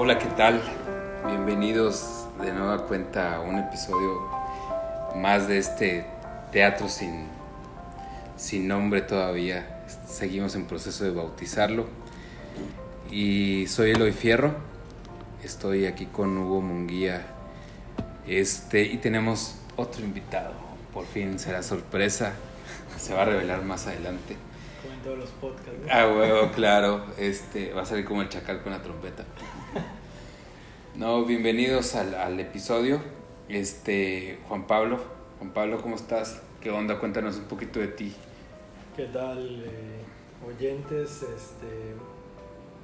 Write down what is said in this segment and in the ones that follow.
Hola, ¿qué tal? Bienvenidos de nueva cuenta a un episodio más de este teatro sin, sin nombre todavía. Seguimos en proceso de bautizarlo. Y soy Eloy Fierro. Estoy aquí con Hugo Munguía. Este, y tenemos otro invitado. Por fin será sorpresa. Se va a revelar más adelante. Como en todos los podcasts. ¿no? Ah, huevo, claro. Este, va a salir como el chacal con la trompeta. No, bienvenidos al, al episodio. Este, Juan Pablo. Juan Pablo, ¿cómo estás? ¿Qué onda? Cuéntanos un poquito de ti. ¿Qué tal, eh, oyentes? Este,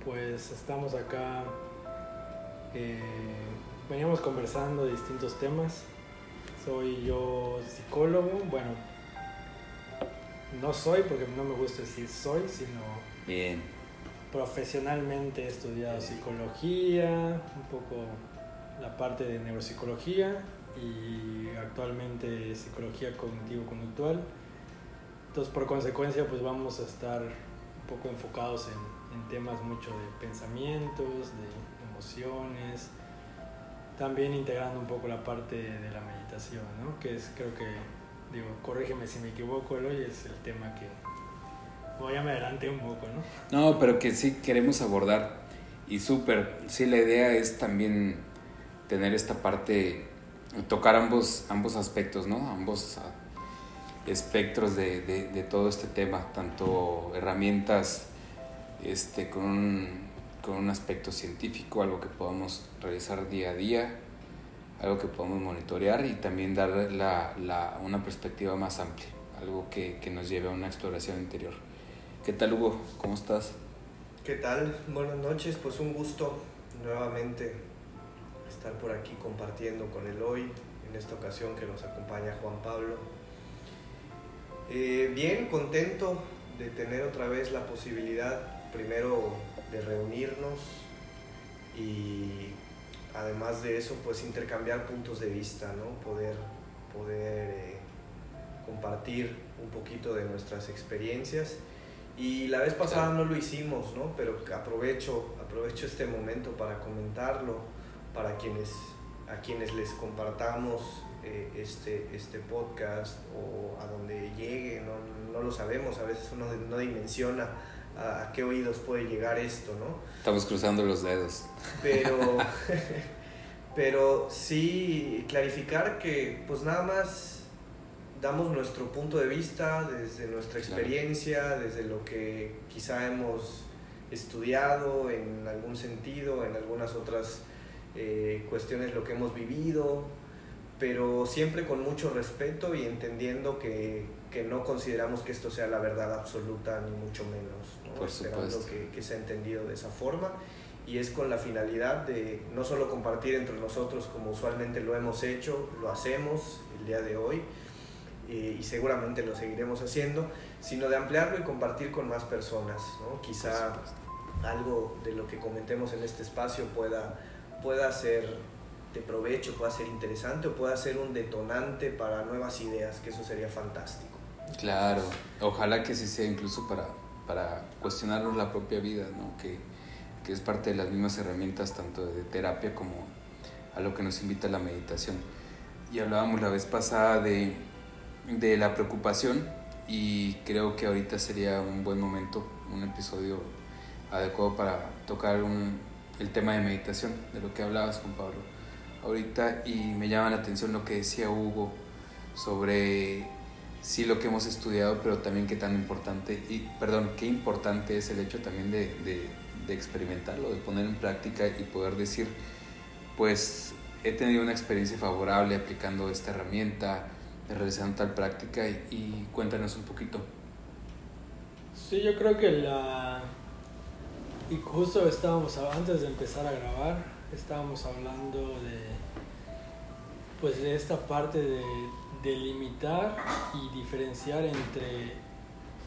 pues estamos acá. eh, veníamos conversando de distintos temas. Soy yo psicólogo. Bueno, no soy porque no me gusta decir soy, sino Bien. Profesionalmente he estudiado psicología, un poco la parte de neuropsicología y actualmente psicología cognitivo-conductual. Entonces, por consecuencia, pues vamos a estar un poco enfocados en, temas mucho de pensamientos, de emociones, también integrando un poco la parte de la meditación, ¿no? Que es, creo que, digo, corrígeme si me equivoco, Eloy, es el tema que voy adelante un poco, ¿no? No, pero que sí queremos abordar. Y súper. Sí, la idea es también tener esta parte, tocar ambos, ambos aspectos, ¿no? Ambos espectros de, de, de todo este tema, tanto herramientas este, con, un, con un aspecto científico, algo que podamos realizar día a día, algo que podamos monitorear y también dar la, la, una perspectiva más amplia, algo que, que nos lleve a una exploración interior. ¿Qué tal Hugo? ¿Cómo estás? ¿Qué tal? Buenas noches, pues un gusto nuevamente estar por aquí compartiendo con el hoy, en esta ocasión que nos acompaña Juan Pablo. Eh, bien, contento de tener otra vez la posibilidad, primero de reunirnos y además de eso, pues intercambiar puntos de vista, ¿no? Poder, poder eh, compartir un poquito de nuestras experiencias. Y la vez pasada no lo hicimos, ¿no? Pero aprovecho, aprovecho este momento para comentarlo, para quienes, a quienes les compartamos eh, este, este podcast o a donde llegue, no, no lo sabemos, a veces uno no dimensiona a, a qué oídos puede llegar esto, ¿no? Estamos cruzando los dedos. Pero, pero sí clarificar que pues nada más damos nuestro punto de vista desde nuestra experiencia, desde lo que quizá hemos estudiado en algún sentido, en algunas otras eh, cuestiones lo que hemos vivido, pero siempre con mucho respeto y entendiendo que, que, no consideramos que esto sea la verdad absoluta, ni mucho menos, ¿no? Por esperando que, que sea entendido de esa forma. Y es con la finalidad de no solo compartir entre nosotros como usualmente lo hemos hecho, lo hacemos el día de hoy eh, y seguramente lo seguiremos haciendo, sino de ampliarlo y compartir con más personas. ¿no? Quizá algo de lo que comentemos en este espacio pueda, pueda ser de provecho, pueda ser interesante o pueda ser un detonante para nuevas ideas, que eso sería fantástico. Claro, ojalá que sí sea incluso para, para cuestionarnos la propia vida, ¿no? que, que es parte de las mismas herramientas tanto de terapia como a lo que nos invita la meditación. Y hablábamos la vez pasada de, de la preocupación y creo que ahorita sería un buen momento, un episodio adecuado para tocar el tema de meditación, de lo que hablabas con Pablo ahorita. Y me llama la atención lo que decía Hugo sobre sí lo que hemos estudiado, pero también qué tan importante, y perdón, qué importante es el hecho también de, de experimentarlo, de poner en práctica y poder decir, pues he tenido una experiencia favorable aplicando esta herramienta, realizando tal práctica y, y cuéntanos un poquito. Sí, yo creo que la... Y justo estábamos, antes de empezar a grabar, estábamos hablando de pues de esta parte de delimitar y diferenciar entre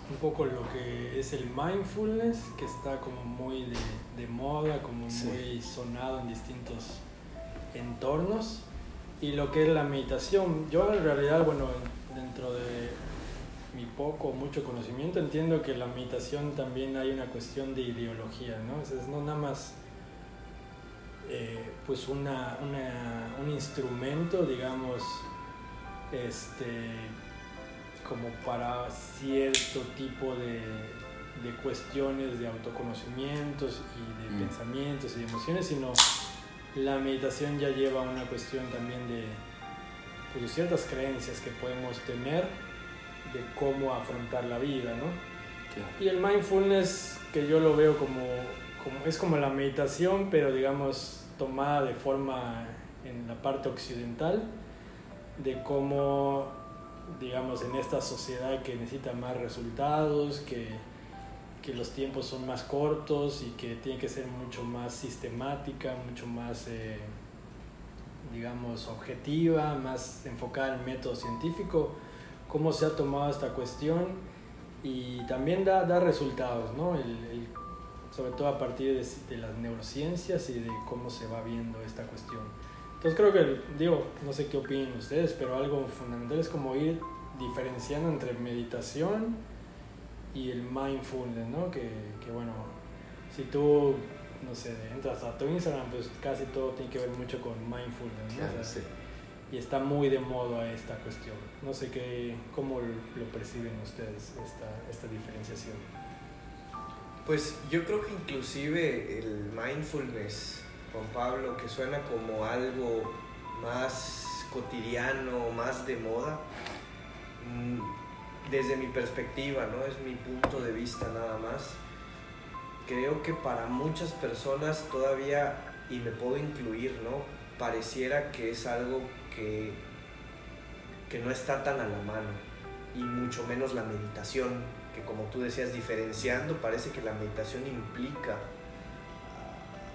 un poco lo que es el mindfulness, que está como muy de, de moda, como Sí. muy sonado en distintos entornos, y lo que es la meditación. Yo en realidad, bueno, dentro de mi poco o mucho conocimiento, entiendo que la meditación también hay una cuestión de ideología, ¿no? Es no nada más eh, pues una, un instrumento, digamos, este, como para cierto tipo de, de cuestiones de autoconocimientos y de mm. pensamientos y de emociones, sino la meditación ya lleva una cuestión también de, pues, ciertas creencias que podemos tener de cómo afrontar la vida, ¿no? Y el mindfulness, que yo lo veo como, como, es como la meditación, pero digamos tomada de forma en la parte occidental, de cómo, digamos, en esta sociedad que necesita más resultados, que que los tiempos son más cortos y que tiene que ser mucho más sistemática, mucho más, eh, digamos, objetiva, más enfocada en método científico, cómo se ha tomado esta cuestión y también da, da resultados, ¿no? El, sobre todo a partir de, de, las neurociencias y de cómo se va viendo esta cuestión. Entonces creo que, digo, no sé qué opinan ustedes, pero algo fundamental es como ir diferenciando entre meditación, y el mindfulness, ¿no? Que, que, bueno, si tú, no sé, entras a tu Instagram, pues casi todo tiene que ver mucho con mindfulness, ¿no? Y está muy de moda esta cuestión. No sé qué, cómo lo perciben ustedes, esta, esta diferenciación. Pues yo creo que inclusive el mindfulness, Juan Pablo, que suena como algo más cotidiano, más de moda, mm, desde mi perspectiva, ¿no? Es mi punto de vista nada más. Creo que para muchas personas todavía, y me puedo incluir, ¿no? Pareciera que es algo que, que no está tan a la mano, y mucho menos la meditación, que como tú decías, diferenciando, parece que la meditación implica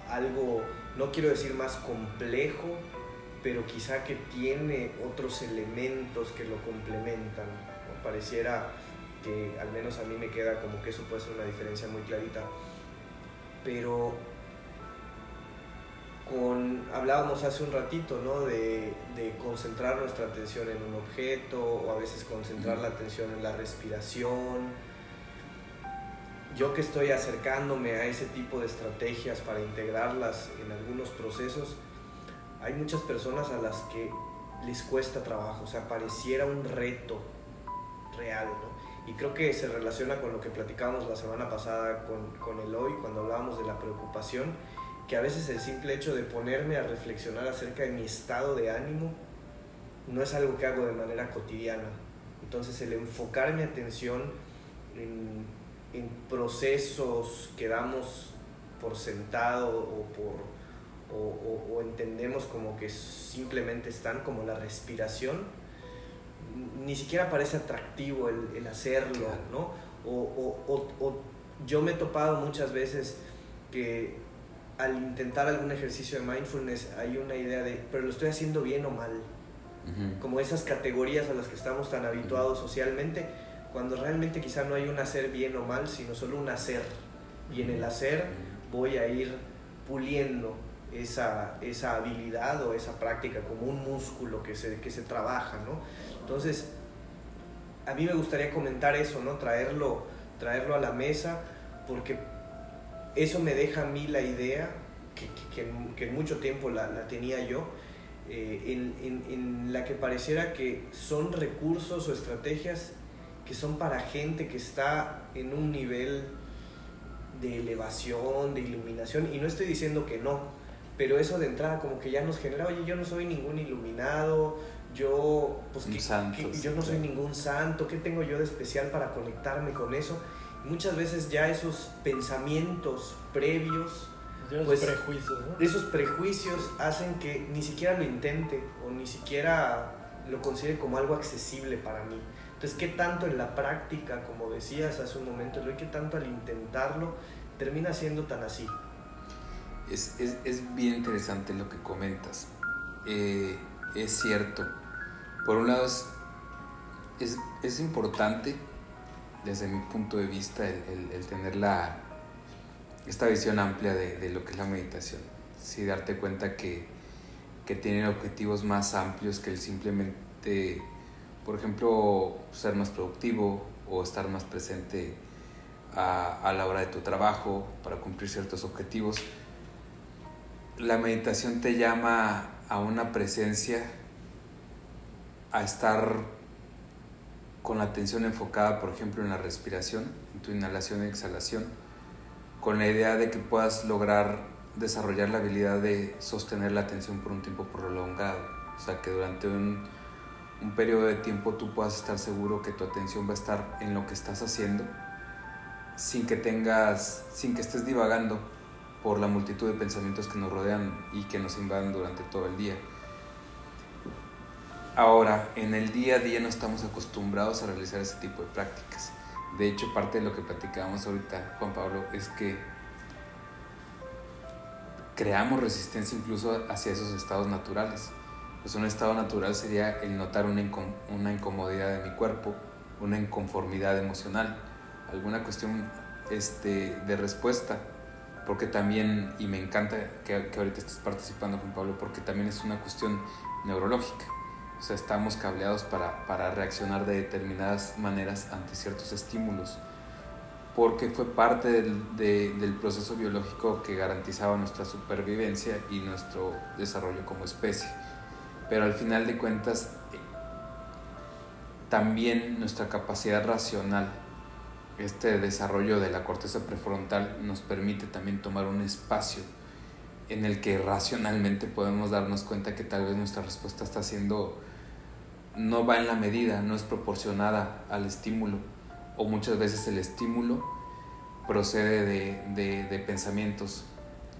algo, no quiero decir más complejo, pero quizá que tiene otros elementos que lo complementan pareciera que al menos a mí me queda como que eso puede ser una diferencia muy clarita. Pero con, hablábamos hace un ratito, ¿no? De, de, concentrar nuestra atención en un objeto o a veces concentrar la atención en la respiración. Yo que estoy acercándome a ese tipo de estrategias para integrarlas en algunos procesos, hay muchas personas a las que les cuesta trabajo, o sea, pareciera un reto real, ¿no? Y creo que se relaciona con lo que platicábamos la semana pasada con, con el hoy, cuando hablábamos de la preocupación, que a veces el simple hecho de ponerme a reflexionar acerca de mi estado de ánimo no es algo que hago de manera cotidiana. Entonces el enfocar mi atención en, en procesos que damos por sentado o por o, o, entendemos como que simplemente están como la respiración ni siquiera parece atractivo el, hacerlo, ¿no? O, yo me he topado muchas veces que al intentar algún ejercicio de mindfulness hay una idea de, pero lo estoy haciendo bien o mal. Como esas categorías a las que estamos tan habituados socialmente, cuando realmente quizá no hay un hacer bien o mal, sino solo un hacer. Y en el hacer voy a ir puliendo esa, esa habilidad o esa práctica como un músculo que se, que se trabaja, ¿no? Entonces, a mí me gustaría comentar eso, ¿no? Traerlo, traerlo a la mesa, porque eso me deja a mí la idea, que, que, en mucho tiempo la, tenía yo, eh, en, en, la que pareciera que son recursos o estrategias que son para gente que está en un nivel de elevación, de iluminación, y no estoy diciendo que no, pero eso de entrada como que ya nos genera, oye, yo no soy ningún iluminado, yo, pues, yo no soy ningún santo, ¿qué tengo yo de especial para conectarme con eso? muchas veces ya esos pensamientos previos, pues, prejuicios, esos prejuicios hacen que ni siquiera lo intente o ni siquiera lo considere como algo accesible para mí. Entonces, ¿qué tanto en la práctica, como decías hace un momento, qué tanto al intentarlo termina siendo tan así? Es, es, es bien interesante lo que comentas. Eh, es cierto por un lado es, es, importante desde mi punto de vista el, tener la, esta visión amplia de, de, lo que es la meditación. Sí, darte cuenta que, que tienen objetivos más amplios que el simplemente, por ejemplo, ser más productivo o estar más presente a, a, la hora de tu trabajo para cumplir ciertos objetivos. la meditación te llama a una presencia, a estar con la atención enfocada, por ejemplo, en la respiración, en tu inhalación y exhalación, con la idea de que puedas lograr desarrollar la habilidad de sostener la atención por un tiempo prolongado. O sea, que durante un, un periodo de tiempo tú puedas estar seguro que tu atención va a estar en lo que estás haciendo, sin que tengas, sin que estés divagando por la multitud de pensamientos que nos rodean y que nos invaden durante todo el día. Ahora, en el día a día no estamos acostumbrados a realizar ese tipo de prácticas. De hecho, parte de lo que platicábamos ahorita, Juan Pablo, es que creamos resistencia incluso hacia esos estados naturales. Pues un estado natural sería el notar una, incomodidad de mi cuerpo, una inconformidad emocional, alguna cuestión este, de respuesta porque también, y me encanta que, que, ahorita estés participando, Juan Pablo, porque también es una cuestión neurológica. O sea, estamos cableados para, para reaccionar de determinadas maneras ante ciertos estímulos, porque fue parte del, del proceso biológico que garantizaba nuestra supervivencia y nuestro desarrollo como especie. Pero al final de cuentas, también nuestra capacidad racional este desarrollo de la corteza prefrontal nos permite también tomar un espacio en el que racionalmente podemos darnos cuenta que tal vez nuestra respuesta está siendo no va en la medida, no es proporcionada al estímulo o muchas veces el estímulo procede de, pensamientos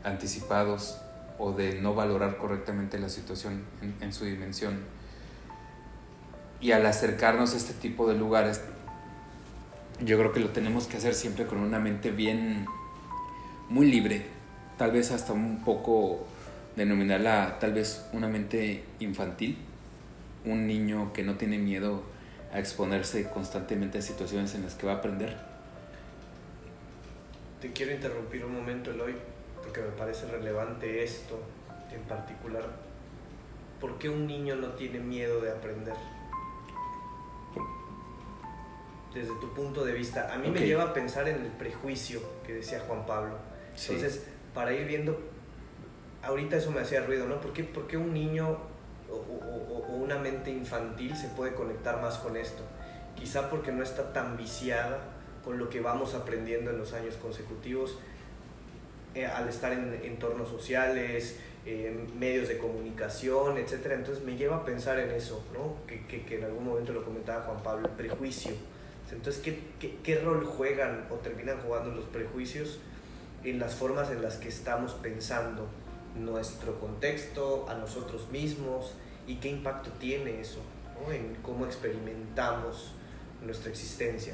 anticipados o de no valorar correctamente la situación en, en su dimensión. Y al acercarnos a este tipo de lugares yo creo que lo tenemos que hacer siempre con una mente bien, muy libre, tal vez hasta un poco denominarla tal vez una mente infantil, un niño que no tiene miedo a exponerse constantemente a situaciones en las que va a aprender. Te quiero interrumpir un momento, Eloy, porque me parece relevante esto en particular. ¿Por qué un niño no tiene miedo de aprender? desde tu punto de vista. A mí me lleva a pensar en el prejuicio que decía Juan Pablo. Entonces, para ir viendo, ahorita eso me hacía ruido, ¿no? ¿Por qué, un niño o, una mente infantil se puede conectar más con esto? Quizá porque no está tan viciada con lo que vamos aprendiendo en los años consecutivos, eh, al estar en entornos sociales, medios de comunicación, etc. Entonces me lleva a pensar en eso, ¿no? Que en algún momento lo comentaba Juan Pablo, el prejuicio entonces, ¿qué, qué, rol juegan o terminan jugando los prejuicios en las formas en las que estamos pensando nuestro contexto, a nosotros mismos y qué impacto tiene eso en cómo experimentamos nuestra existencia?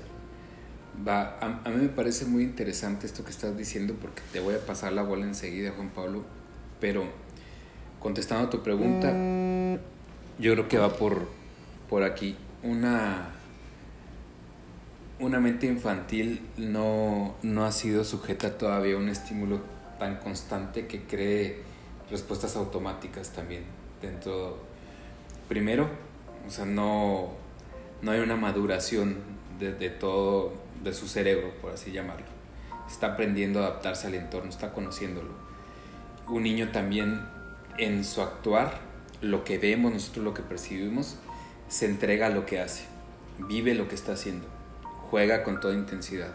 Va, a, a, mí me parece muy interesante esto que estás diciendo porque te voy a pasar la bola enseguida, Juan Pablo, pero contestando a tu pregunta, yo creo que va por, por aquí. Una una mente infantil no, no ha sido sujeta todavía a un estímulo tan constante que cree respuestas automáticas también dentro. Primero, o sea, no, no hay una maduración de, todo, de su cerebro, por así llamarlo. Está aprendiendo a adaptarse al entorno, está conociéndolo. Un niño también en su actuar, lo que vemos, nosotros lo que percibimos, se entrega a lo que hace, vive lo que está haciendo juega con toda intensidad.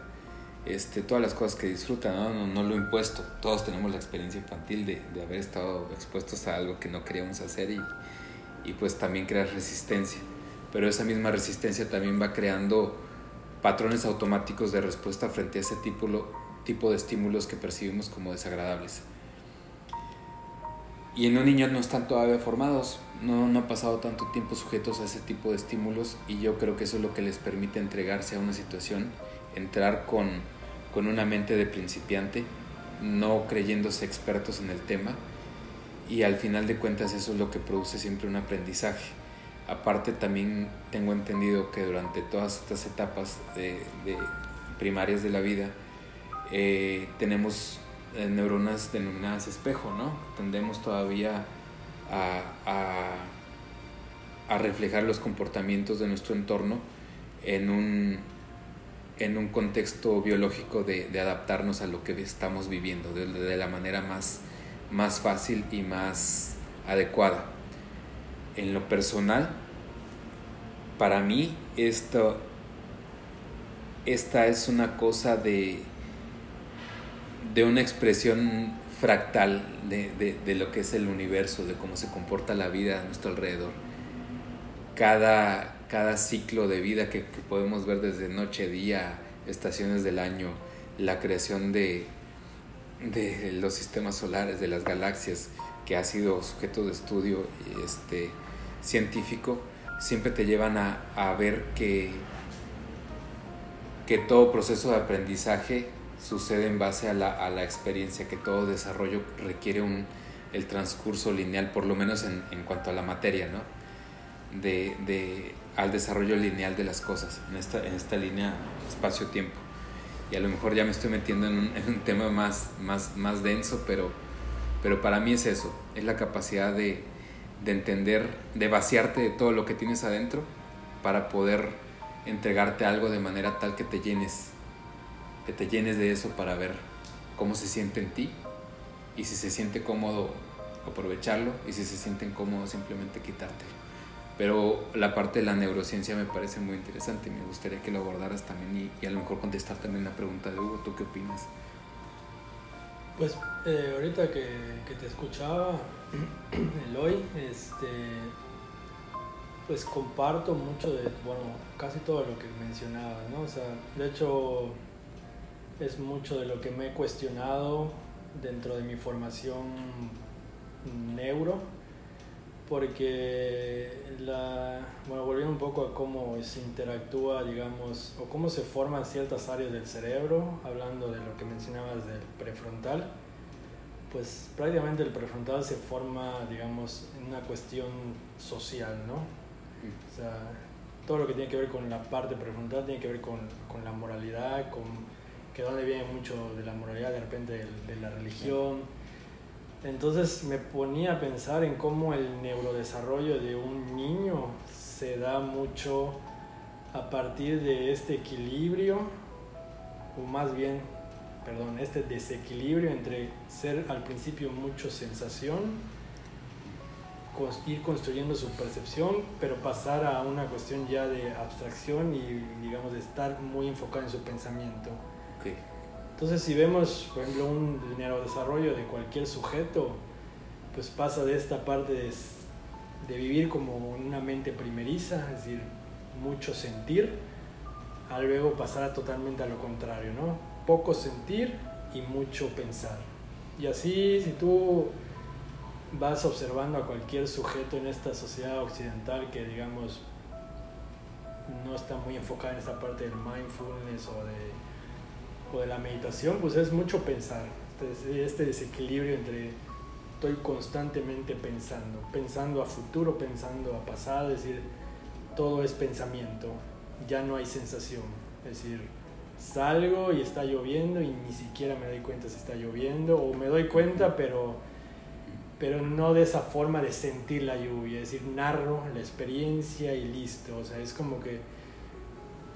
Este, todas las cosas que disfruta, ¿no? No, lo impuesto. Todos tenemos la experiencia infantil de, de, haber estado expuestos a algo que no queríamos hacer y, y pues también crear resistencia. Pero esa misma resistencia también va creando patrones automáticos de respuesta frente a ese tipo, tipo de estímulos que percibimos como desagradables. Y en un niño no están todavía formados, no, no ha pasado tanto tiempo sujetos a ese tipo de estímulos y yo creo que eso es lo que les permite entregarse a una situación, entrar con, con una mente de principiante, no creyéndose expertos en el tema y al final de cuentas eso es lo que produce siempre un aprendizaje. Aparte también tengo entendido que durante todas estas etapas de, de primarias de la vida eh, tenemos eh, neuronas denominadas espejo, ¿no? Tendemos todavía a, a, reflejar los comportamientos de nuestro entorno en un, en un contexto biológico de, adaptarnos a lo que estamos viviendo de, de, la manera más, más fácil y más adecuada. En lo personal, para mí esto, esta es una cosa de, de una expresión fractal de, lo que es el universo, de cómo se comporta la vida a nuestro alrededor. Cada, cada ciclo de vida que podemos ver desde noche, día, estaciones del año, la creación de, de los sistemas solares, de las galaxias, que ha sido sujeto de estudio este, científico, siempre te llevan a, a ver que, que todo proceso de aprendizaje sucede en base a la, a la experiencia, que todo desarrollo requiere un, el transcurso lineal, por lo menos en, en cuanto a la materia, ¿no? De, de, al desarrollo lineal de las cosas, en esta, en esta línea espacio-tiempo. Y a lo mejor ya me estoy metiendo en un, tema más, más, más denso, pero, pero para mí es eso, es la capacidad de, de entender, de vaciarte de todo lo que tienes adentro para poder entregarte algo de manera tal que te llenes que te llenes de eso para ver cómo se siente en ti y si se siente cómodo aprovecharlo y si se siente incómodo simplemente quitártelo. Pero la parte de la neurociencia me parece muy interesante y me gustaría que lo abordaras también y, a lo mejor contestar también la pregunta de Hugo, ¿tú qué opinas? Pues eh, ahorita que, que, te escuchaba, Eloy, este, pues comparto mucho de, bueno, casi todo lo que mencionabas, ¿no? O sea, de hecho, es mucho de lo que me he cuestionado dentro de mi formación neuro, porque la, bueno, volviendo un poco a cómo se interactúa, digamos, o cómo se forman ciertas áreas del cerebro, hablando de lo que mencionabas del prefrontal, pues prácticamente el prefrontal se forma, digamos, en una cuestión social, ¿no? O sea, todo lo que tiene que ver con la parte prefrontal tiene que ver con, con la moralidad, con que donde viene mucho de la moralidad, de repente de, la religión. Entonces me ponía a pensar en cómo el neurodesarrollo de un niño se da mucho a partir de este equilibrio, o más bien, perdón, este desequilibrio entre ser al principio mucho sensación, ir construyendo su percepción, pero pasar a una cuestión ya de abstracción y digamos de estar muy enfocado en su pensamiento. Entonces, si vemos, por ejemplo, un neurodesarrollo de cualquier sujeto, pues pasa de esta parte de, de vivir como una mente primeriza, es decir, mucho sentir, a luego pasar totalmente a lo contrario, ¿no? Poco sentir y mucho pensar. Y así, si tú vas observando a cualquier sujeto en esta sociedad occidental que, digamos, no está muy enfocada en esta parte del mindfulness o de de la meditación, pues es mucho pensar. Este, este desequilibrio entre estoy constantemente pensando, pensando a futuro, pensando a pasado, es decir, todo es pensamiento, ya no hay sensación. Es decir, salgo y está lloviendo y ni siquiera me doy cuenta si está lloviendo, o me doy cuenta, pero, pero no de esa forma de sentir la lluvia, es decir, narro la experiencia y listo. O sea, es como que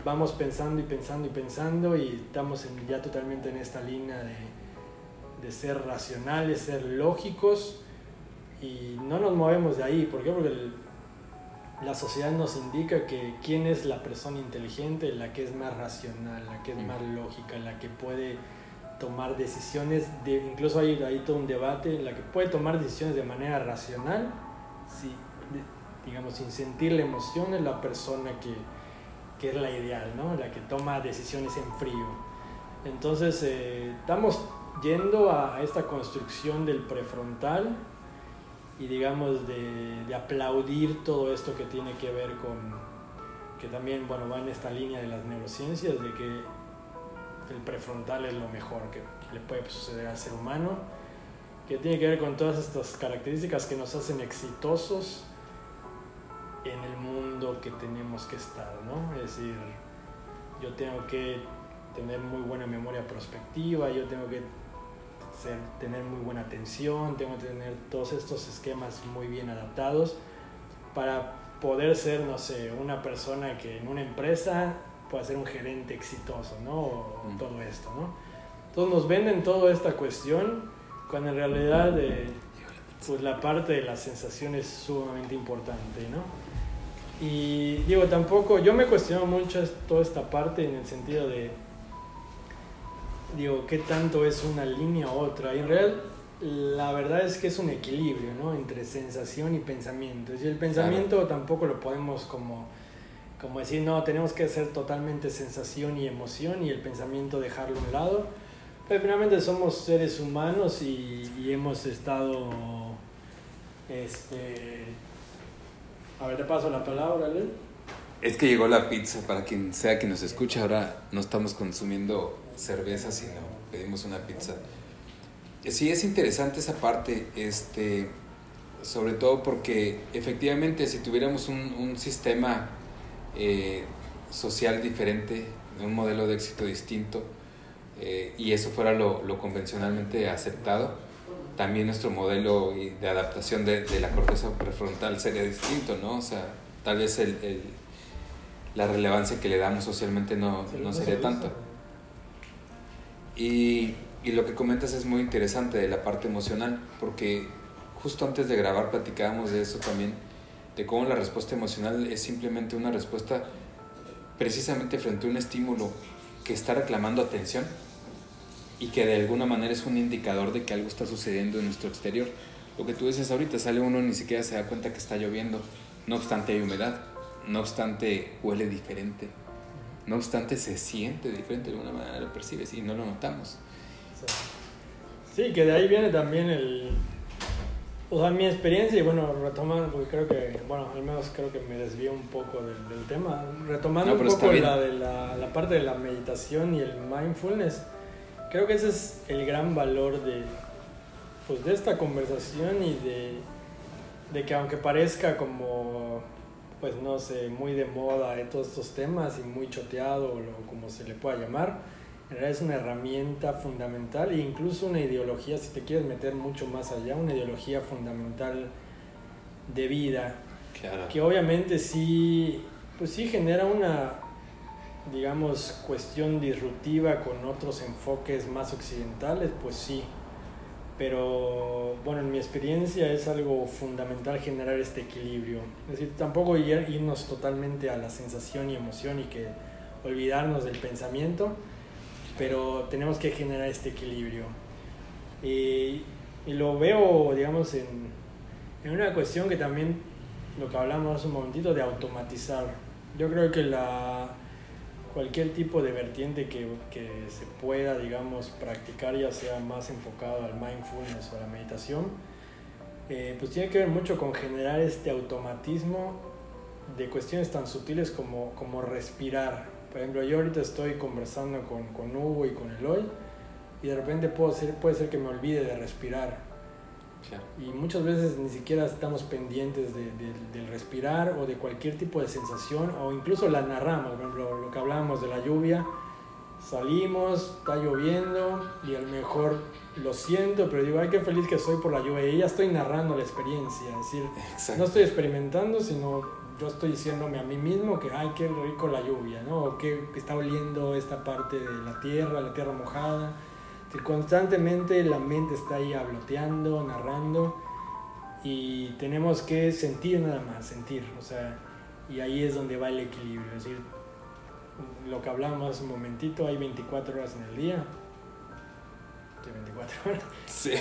vamos pensando y pensando y pensando y estamos ya totalmente en esta línea de, de, ser racionales, ser lógicos y no nos movemos de ahí. ¿Por qué? Porque la sociedad nos indica que quién es la persona inteligente, la que es más racional, la que es más lógica, la que puede tomar decisiones, de, incluso hay ahí todo un debate, la que puede tomar decisiones de manera racional, si, digamos, sin sentir la emoción es la persona que, que es la ideal, ¿no? La que toma decisiones en frío. Entonces, eh, estamos yendo a esta construcción del prefrontal y digamos de, aplaudir todo esto que tiene que ver con, que también, bueno, va en esta línea de las neurociencias, de que el prefrontal es lo mejor que le puede suceder al ser humano, que tiene que ver con todas estas características que nos hacen exitosos en el mundo que tenemos que estar, ¿no? Es decir, yo tengo que tener muy buena memoria prospectiva, yo tengo que ser, tener muy buena atención, tengo que tener todos estos esquemas muy bien adaptados para poder ser, no sé, una persona que en una empresa pueda ser un gerente exitoso, ¿no? O todo esto, ¿no? Entonces nos venden toda esta cuestión cuando en realidad eh, pues la parte de la sensación es sumamente importante, ¿no? Y digo, tampoco, yo me cuestiono mucho toda esta parte en el sentido de, digo, ¿qué tanto es una línea u otra? Y en realidad, la verdad es que es un equilibrio, ¿no? Entre sensación y pensamiento. Y el pensamiento tampoco lo podemos como, como decir, no, tenemos que ser totalmente sensación y emoción y el pensamiento dejarlo a un lado. Pero finalmente somos seres humanos y, y hemos estado, este, a ver, te paso la palabra. Es que llegó la pizza, para quien sea que nos escuche, ahora no estamos consumiendo cerveza, sino pedimos una pizza. Sí, es interesante esa parte, este, sobre todo porque efectivamente si tuviéramos un, un sistema eh, social diferente, un modelo de éxito distinto, eh, y eso fuera lo, lo convencionalmente aceptado, también nuestro modelo de adaptación de, de, la corteza prefrontal sería distinto, ¿no? O sea, tal vez el, el, la relevancia que le damos socialmente no, no sería tanto. Y, y, lo que comentas es muy interesante de la parte emocional, porque justo antes de grabar platicábamos de eso también, de cómo la respuesta emocional es simplemente una respuesta precisamente frente a un estímulo que está reclamando atención y que de alguna manera es un indicador de que algo está sucediendo en nuestro exterior. Lo que tú dices ahorita, sale uno ni siquiera se da cuenta que está lloviendo, no obstante hay humedad, no obstante huele diferente, no obstante se siente diferente, de alguna manera lo percibes y no lo notamos. Sí, que de ahí viene también el... O sea, mi experiencia, y bueno, retomando, porque creo que, bueno, al menos creo que me desvío un poco del, del tema, retomando no, un poco la, de la, la parte de la meditación y el mindfulness, creo que ese es el gran valor de, pues, de esta conversación y de, de que aunque parezca como, pues no sé, muy de moda de todos estos temas y muy choteado o como se le pueda llamar, en realidad es una herramienta fundamental e incluso una ideología, si te quieres meter mucho más allá, una ideología fundamental de vida, claro. que obviamente sí, pues sí genera una digamos, cuestión disruptiva con otros enfoques más occidentales, pues sí. Pero bueno, en mi experiencia es algo fundamental generar este equilibrio. Es decir, tampoco irnos totalmente a la sensación y emoción y que olvidarnos del pensamiento, pero tenemos que generar este equilibrio. Y, y lo veo, digamos, en, en una cuestión que también, lo que hablamos hace un momentito, de automatizar. Yo creo que la, cualquier tipo de vertiente que, que, se pueda, digamos, practicar, ya sea más enfocado al mindfulness o a la meditación, eh, pues tiene que ver mucho con generar este automatismo de cuestiones tan sutiles como, como respirar. Por ejemplo, yo ahorita estoy conversando con, con Hugo y con Eloy y de repente puedo ser, puede ser que me olvide de respirar. Claro. Y muchas veces ni siquiera estamos pendientes de, de, del respirar o de cualquier tipo de sensación o incluso la narramos, por ejemplo, lo que hablábamos de la lluvia, salimos, está lloviendo y a lo mejor lo siento, pero digo, ay, qué feliz que soy por la lluvia y ya estoy narrando la experiencia, es decir, Exacto. no estoy experimentando, sino yo estoy diciéndome a mí mismo que, ay, qué rico la lluvia, ¿no? O que está oliendo esta parte de la tierra, la tierra mojada que constantemente la mente está ahí habloteando, narrando y tenemos que sentir nada más, sentir, o sea, y ahí es donde va el equilibrio, es decir, lo que hablamos hace un momentito, hay 24 horas en el día. ¿Qué 24 horas? Sí.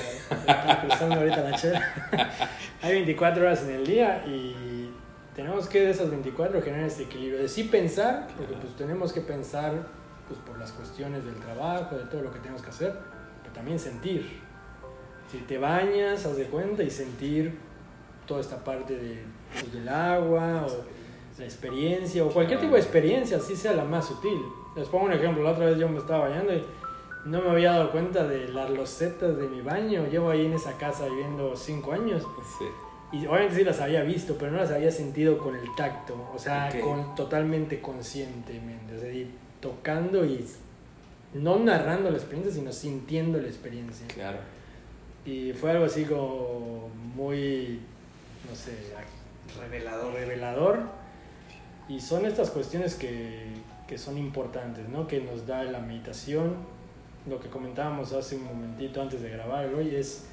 cruzando ahorita la chela. hay 24 horas en el día y tenemos que de esas 24 generar este equilibrio, de sí pensar, porque pues tenemos que pensar pues por las cuestiones del trabajo, de todo lo que tenemos que hacer, pero también sentir. Si te bañas, haz de cuenta y sentir toda esta parte de, pues, del agua o la experiencia o cualquier tipo de experiencia, así sea la más sutil. Les pongo un ejemplo, la otra vez yo me estaba bañando y no me había dado cuenta de las losetas de mi baño. Llevo ahí en esa casa viviendo cinco años. Sí. Y obviamente sí las había visto, pero no las había sentido con el tacto, o sea, Ok. con, totalmente conscientemente. O sea, tocando y no narrando la experiencia, sino sintiendo la experiencia. Claro. Y fue algo así como muy, no sé, Revelador. revelador. Y son estas cuestiones que, que son importantes, ¿no? Que nos da la meditación lo que comentábamos hace un momentito antes de grabar hoy es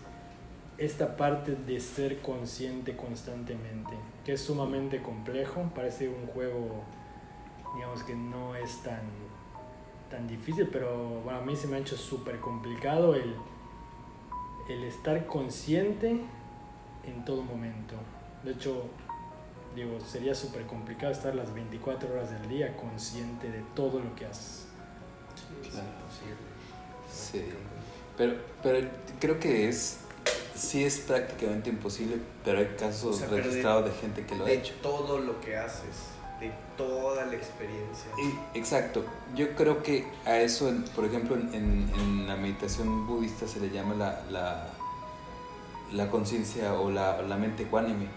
esta parte de ser consciente constantemente, que es sumamente complejo, parece un juego, digamos que no es tan, tan difícil, pero bueno, a mí se me ha hecho súper complicado el, el estar consciente en todo momento. De hecho, digo, sería súper complicado estar las 24 horas del día consciente de todo lo que haces. Claro. Sí, pero, pero creo que es, sí es prácticamente imposible, pero hay casos registrados de, gente que lo ha hecho. De todo lo que haces, toda la experiencia. exacto, yo creo que a eso, por ejemplo, en, en, la meditación budista se le llama la, la, la conciencia o la, la mente ecuánime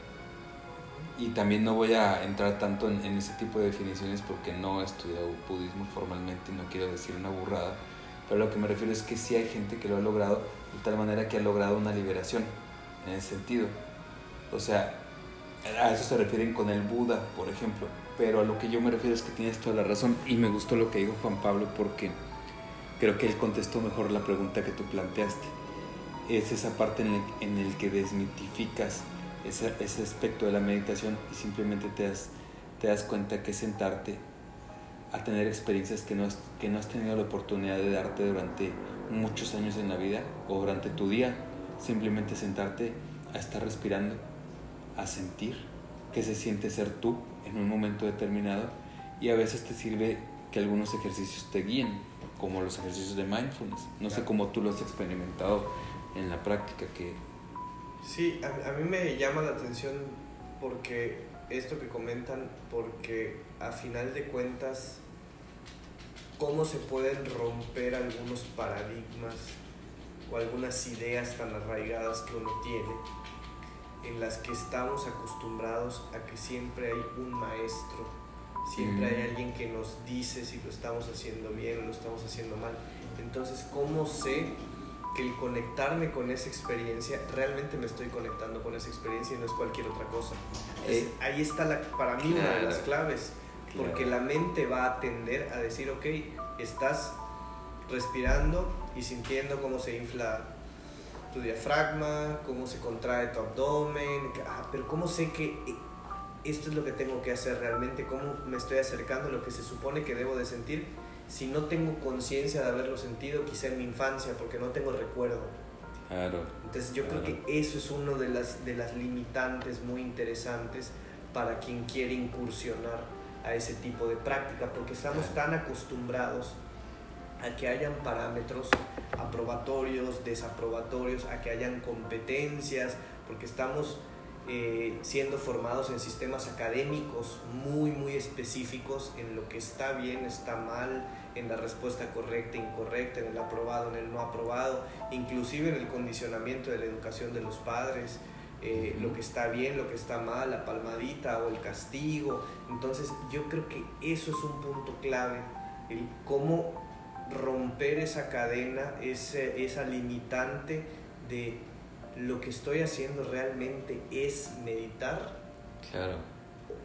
y también no voy a entrar tanto en, ese tipo de definiciones porque no he estudiado budismo formalmente y no quiero decir una burrada, pero lo que me refiero es que sí hay gente que lo ha logrado de tal manera que ha logrado una liberación en ese sentido. O sea, a eso se refieren con el Buda, por ejemplo, pero a lo que yo me refiero es que tienes toda la razón y me gustó lo que dijo Juan Pablo porque creo que él contestó mejor la pregunta que tú planteaste. Es esa parte en el, que desmitificas ese, ese aspecto de la meditación y simplemente te das, te das cuenta que sentarte a tener experiencias que no, has, que no has tenido la oportunidad de darte durante muchos años en la vida o durante tu día. Simplemente sentarte a estar respirando, a sentir que se siente ser tú en un momento determinado y a veces te sirve que algunos ejercicios te guíen, como los ejercicios de mindfulness. No sé cómo tú lo has experimentado en la práctica, que, Sí, a, mí me llama la atención porque esto que comentan, porque a final de cuentas, cómo se pueden romper algunos paradigmas o algunas ideas tan arraigadas que uno tiene, en las que estamos acostumbrados a que siempre hay un maestro, siempre hay mm. alguien que nos dice si lo estamos haciendo bien o lo estamos haciendo mal. Entonces, ¿cómo sé que el conectarme con esa experiencia, realmente me estoy conectando con esa experiencia y no es cualquier otra cosa. Eh, ahí está la, para mí una de las claves, porque la mente va a tender a decir, ok, estás respirando y sintiendo cómo se infla tu diafragma, cómo se contrae tu abdomen, ah, pero cómo sé que esto es lo que tengo que hacer realmente, cómo me estoy acercando a lo que se supone que debo de sentir si no tengo conciencia de haberlo sentido quizá en mi infancia, porque no tengo recuerdo. Claro. Entonces yo creo que eso es uno de las, de las limitantes muy interesantes para quien quiere incursionar a ese tipo de práctica, porque estamos tan acostumbrados a que hayan parámetros aprobatorios, desaprobatorios, a que hayan competencias, porque estamos eh, siendo formados en sistemas académicos muy, muy específicos en lo que está bien, está mal, en la respuesta correcta, incorrecta, en el aprobado, en el no aprobado, inclusive en el condicionamiento de la educación de los padres. Eh, lo que está bien, lo que está mal, la palmadita o el castigo. Entonces yo creo que eso es un punto clave, el cómo romper esa cadena, ese, esa limitante de lo que estoy haciendo realmente es meditar claro.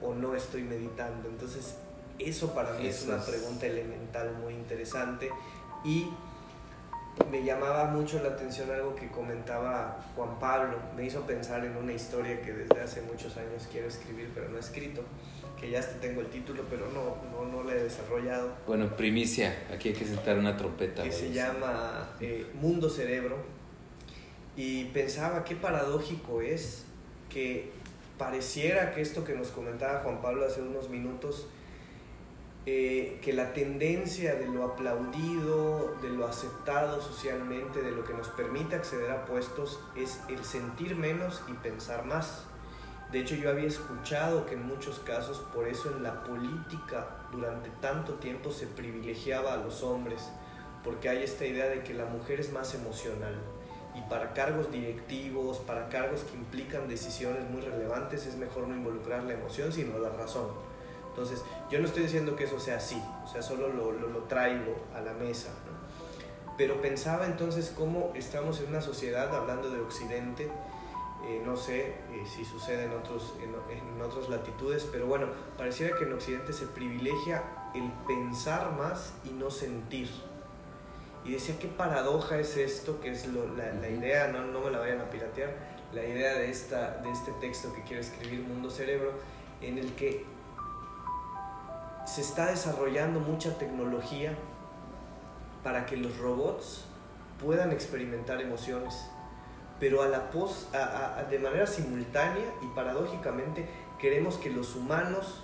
o no estoy meditando. Entonces, eso para mí es una pregunta elemental muy interesante y me llamaba mucho la atención algo que comentaba Juan Pablo, me hizo pensar en una historia que desde hace muchos años quiero escribir pero no he escrito, que ya hasta tengo el título pero no, no, no la he desarrollado. Bueno, primicia, aquí hay que sentar una trompeta. Que se llama eh, Mundo Cerebro y pensaba qué paradójico es que pareciera que esto que nos comentaba Juan Pablo hace unos minutos, eh, que la tendencia de lo aplaudido, de lo aceptado socialmente, de lo que nos permite acceder a puestos, es el sentir menos y pensar más. De hecho, yo había escuchado que en muchos casos, por eso en la política durante tanto tiempo se privilegiaba a los hombres, porque hay esta idea de que la mujer es más emocional y para cargos directivos, para cargos que implican decisiones muy relevantes, es mejor no involucrar la emoción, sino la razón. Entonces, yo no estoy diciendo que eso sea así, o sea, solo lo, traigo a la mesa. Pero pensaba entonces cómo estamos en una sociedad, hablando de Occidente, eh, no sé eh, si sucede en, otros, en, en otras latitudes, pero bueno, pareciera que en Occidente se privilegia el pensar más y no sentir. Y decía, qué paradoja es esto, que es lo, la, la, idea, no, no me la vayan a piratear, la idea de, esta, de este texto que quiero escribir, Mundo Cerebro, en el que se está desarrollando mucha tecnología para que los robots puedan experimentar emociones, pero a la pos, a, a, de manera simultánea y paradójicamente queremos que los humanos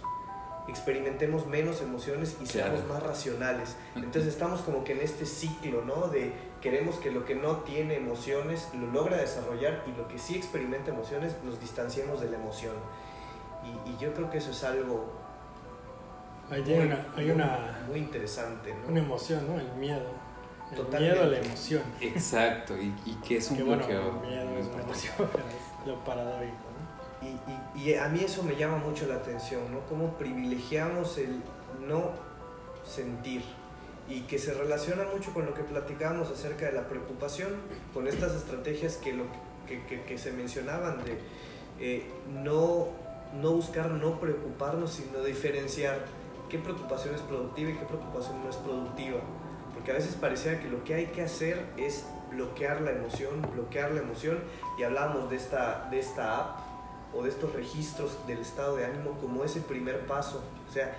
experimentemos menos emociones y seamos más racionales. Entonces estamos como que en este ciclo, ¿no? De queremos que lo que no tiene emociones lo logra desarrollar y lo que sí experimenta emociones nos distanciemos de la emoción. Y, y yo creo que eso es algo hay, muy, una, hay una, muy interesante, ¿no? Una emoción, ¿no? El miedo. El Totalmente. miedo a la emoción. Exacto, y, y que es un que, bloqueo. Bueno, el miedo es una emoción, es lo paradójico. Y, y, y, a mí eso me llama mucho la atención, ¿no? Cómo privilegiamos el no sentir y que se relaciona mucho con lo que platicábamos acerca de la preocupación, con estas estrategias que, lo, que, que, que se mencionaban de eh, no, no buscar no preocuparnos, sino diferenciar qué preocupación es productiva y qué preocupación no es productiva. Porque a veces parecía que lo que hay que hacer es bloquear la emoción, bloquear la emoción, y hablábamos de esta, de esta app o de estos registros del estado de ánimo como ese primer paso. O sea,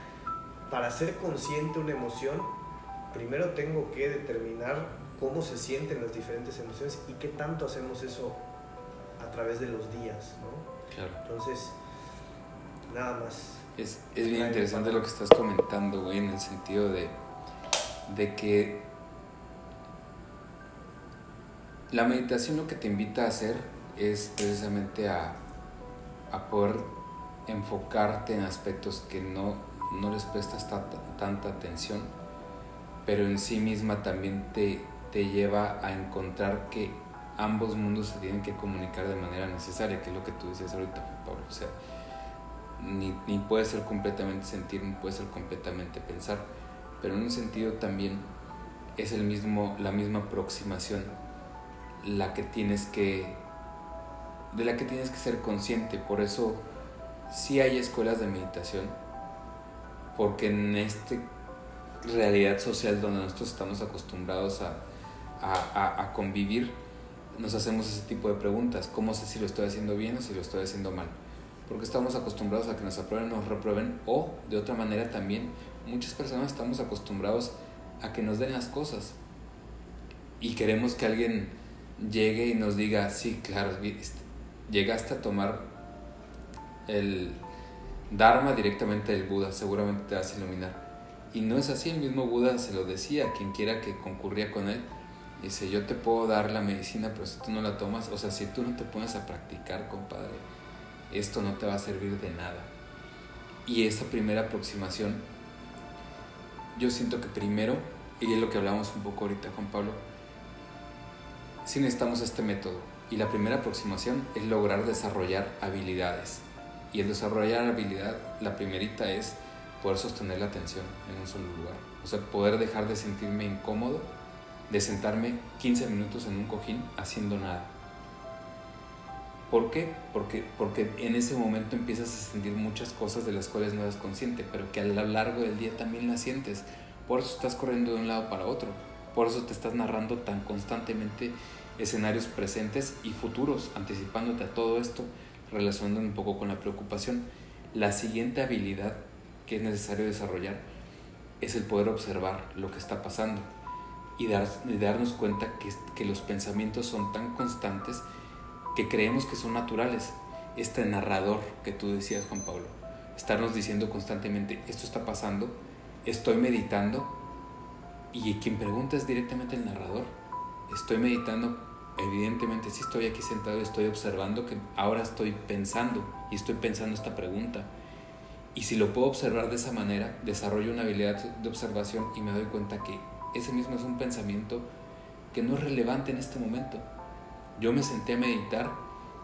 para ser consciente una emoción, primero tengo que determinar cómo se sienten las diferentes emociones y qué tanto hacemos eso a través de los días, ¿no? Claro. Entonces, nada más. Es, es bien interesante lo que estás comentando, güey, en el sentido de, de que la meditación lo que te invita a hacer es precisamente a a poder enfocarte en aspectos que no, no les prestas tanta, atención, pero en sí misma también te, te lleva a encontrar que ambos mundos se tienen que comunicar de manera necesaria, que es lo que tú decías ahorita, Pablo. O sea, ni, ni puede ser completamente sentir, ni puede ser completamente pensar, pero en un sentido también es el mismo, la misma aproximación la que tienes que de la que tienes que ser consciente. Por eso sí hay escuelas de meditación, porque en esta realidad social donde nosotros estamos acostumbrados a, a, convivir, nos hacemos ese tipo de preguntas. ¿Cómo sé si lo estoy haciendo bien o si lo estoy haciendo mal? Porque estamos acostumbrados a que nos aprueben o nos reprueben, o de otra manera también, muchas personas estamos acostumbrados a que nos den las cosas y queremos que alguien llegue y nos diga, sí, claro, llegaste a tomar el Dharma directamente del Buda, seguramente te vas a iluminar. Y no es así, el mismo Buda se lo decía a quien quiera que concurría con él. Dice, yo te puedo dar la medicina, pero si tú no la tomas, o sea, si tú no te pones a practicar, compadre, esto no te va a servir de nada. Y esa primera aproximación, yo siento que primero, y es lo que hablamos un poco ahorita, Juan Pablo, sí necesitamos este método y la primera aproximación es lograr desarrollar habilidades. Y el desarrollar habilidad, la primerita es poder sostener la atención en un solo lugar. O sea, poder dejar de sentirme incómodo, de sentarme 15 minutos en un cojín haciendo nada. ¿Por qué? Porque, porque en ese momento empiezas a sentir muchas cosas de las cuales no eres consciente, pero que a lo largo del día también las sientes. Por eso estás corriendo de un lado para otro. Por eso te estás narrando tan constantemente escenarios presentes y futuros, anticipándote a todo esto, relacionando un poco con la preocupación. La siguiente habilidad que es necesario desarrollar es el poder observar lo que está pasando y, dar, y darnos cuenta que, que los pensamientos son tan constantes que creemos que son naturales. Este narrador que tú decías, Juan Pablo, estarnos diciendo constantemente, esto está pasando, estoy meditando, y quien pregunta es directamente el narrador. Estoy meditando evidentemente si estoy aquí sentado estoy observando que ahora estoy pensando y estoy pensando esta pregunta. Y si lo puedo observar de esa manera, desarrollo una habilidad de observación y me doy cuenta que ese mismo es un pensamiento que no es relevante en este momento. Yo me senté a meditar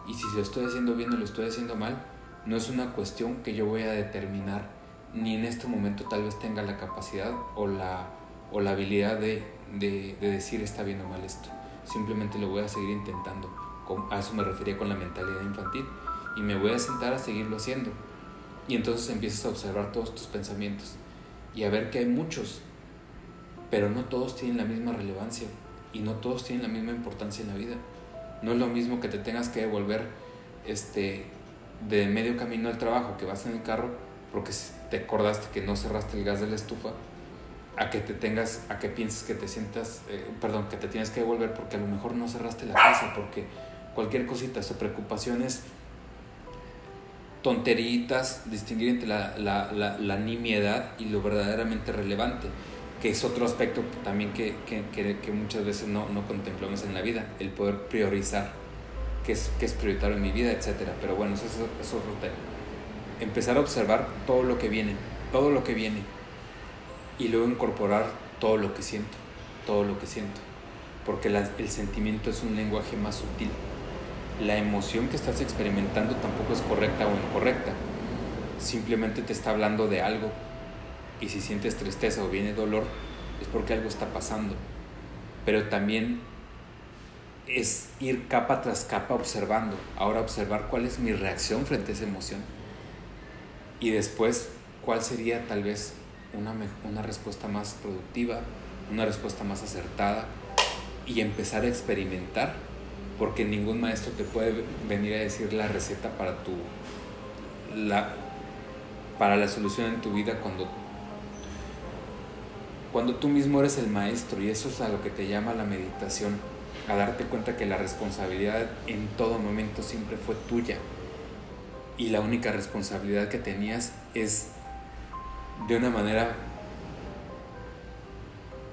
y si lo estoy haciendo bien o lo estoy haciendo mal, no es una cuestión que yo voy a determinar, ni en este momento tal vez tenga la capacidad o la, o la habilidad de, de, de decir está bien o mal esto simplemente lo voy a seguir intentando. A eso me refería con la mentalidad infantil. Y me voy a sentar a seguirlo haciendo. Y entonces empiezas a observar todos tus pensamientos y a ver que hay muchos pero no todos tienen la misma relevancia y no todos tienen la misma importancia en la vida. No es lo mismo que te tengas que devolver este, de medio camino al trabajo, que vas en el carro porque te acordaste que no cerraste el gas de la estufa, a que te tengas, a que pienses que te sientas, eh, perdón, que te tienes que devolver porque a lo mejor no cerraste la casa, porque cualquier cosita, o preocupaciones, tonteritas, distinguir entre la, la, la, la, nimiedad y lo verdaderamente relevante, que es otro aspecto también que, que, que, muchas veces no, no, contemplamos en la vida, el poder priorizar qué es, qué es prioritario en mi vida, etc. Pero bueno, eso es, eso es otro. Empezar a observar todo lo que viene, todo lo que viene, y luego incorporar todo lo que siento, todo lo que siento, porque el sentimiento es un lenguaje más sutil. La emoción que estás experimentando tampoco es correcta o incorrecta, simplemente te está hablando de algo y si sientes tristeza o viene dolor es porque algo está pasando, pero también es ir capa tras capa observando, ahora observar cuál es mi reacción frente a esa emoción. Y después cuál sería tal vez una, una respuesta más productiva, una respuesta más acertada y empezar a experimentar, porque ningún maestro te puede venir a decir la receta para tu la para la solución en tu vida cuando cuando tú mismo eres el maestro y eso es a lo que te llama la meditación, a darte cuenta que la responsabilidad en todo momento siempre fue tuya. Y la única responsabilidad que tenías es de una manera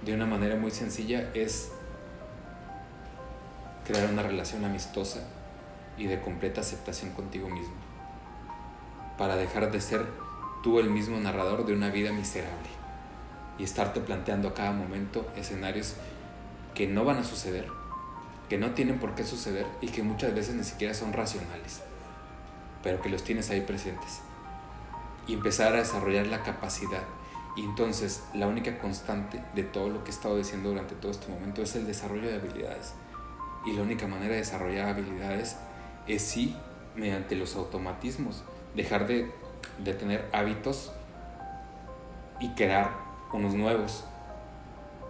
de una manera muy sencilla es crear una relación amistosa y de completa aceptación contigo mismo para dejar de ser tú el mismo narrador de una vida miserable y estarte planteando a cada momento escenarios que no van a suceder, que no tienen por qué suceder y que muchas veces ni siquiera son racionales, pero que los tienes ahí presentes y empezar a desarrollar la capacidad. Y entonces la única constante de todo lo que he estado diciendo durante todo este momento es el desarrollo de habilidades. Y la única manera de desarrollar habilidades es sí mediante los automatismos, dejar de, de tener hábitos y crear unos nuevos,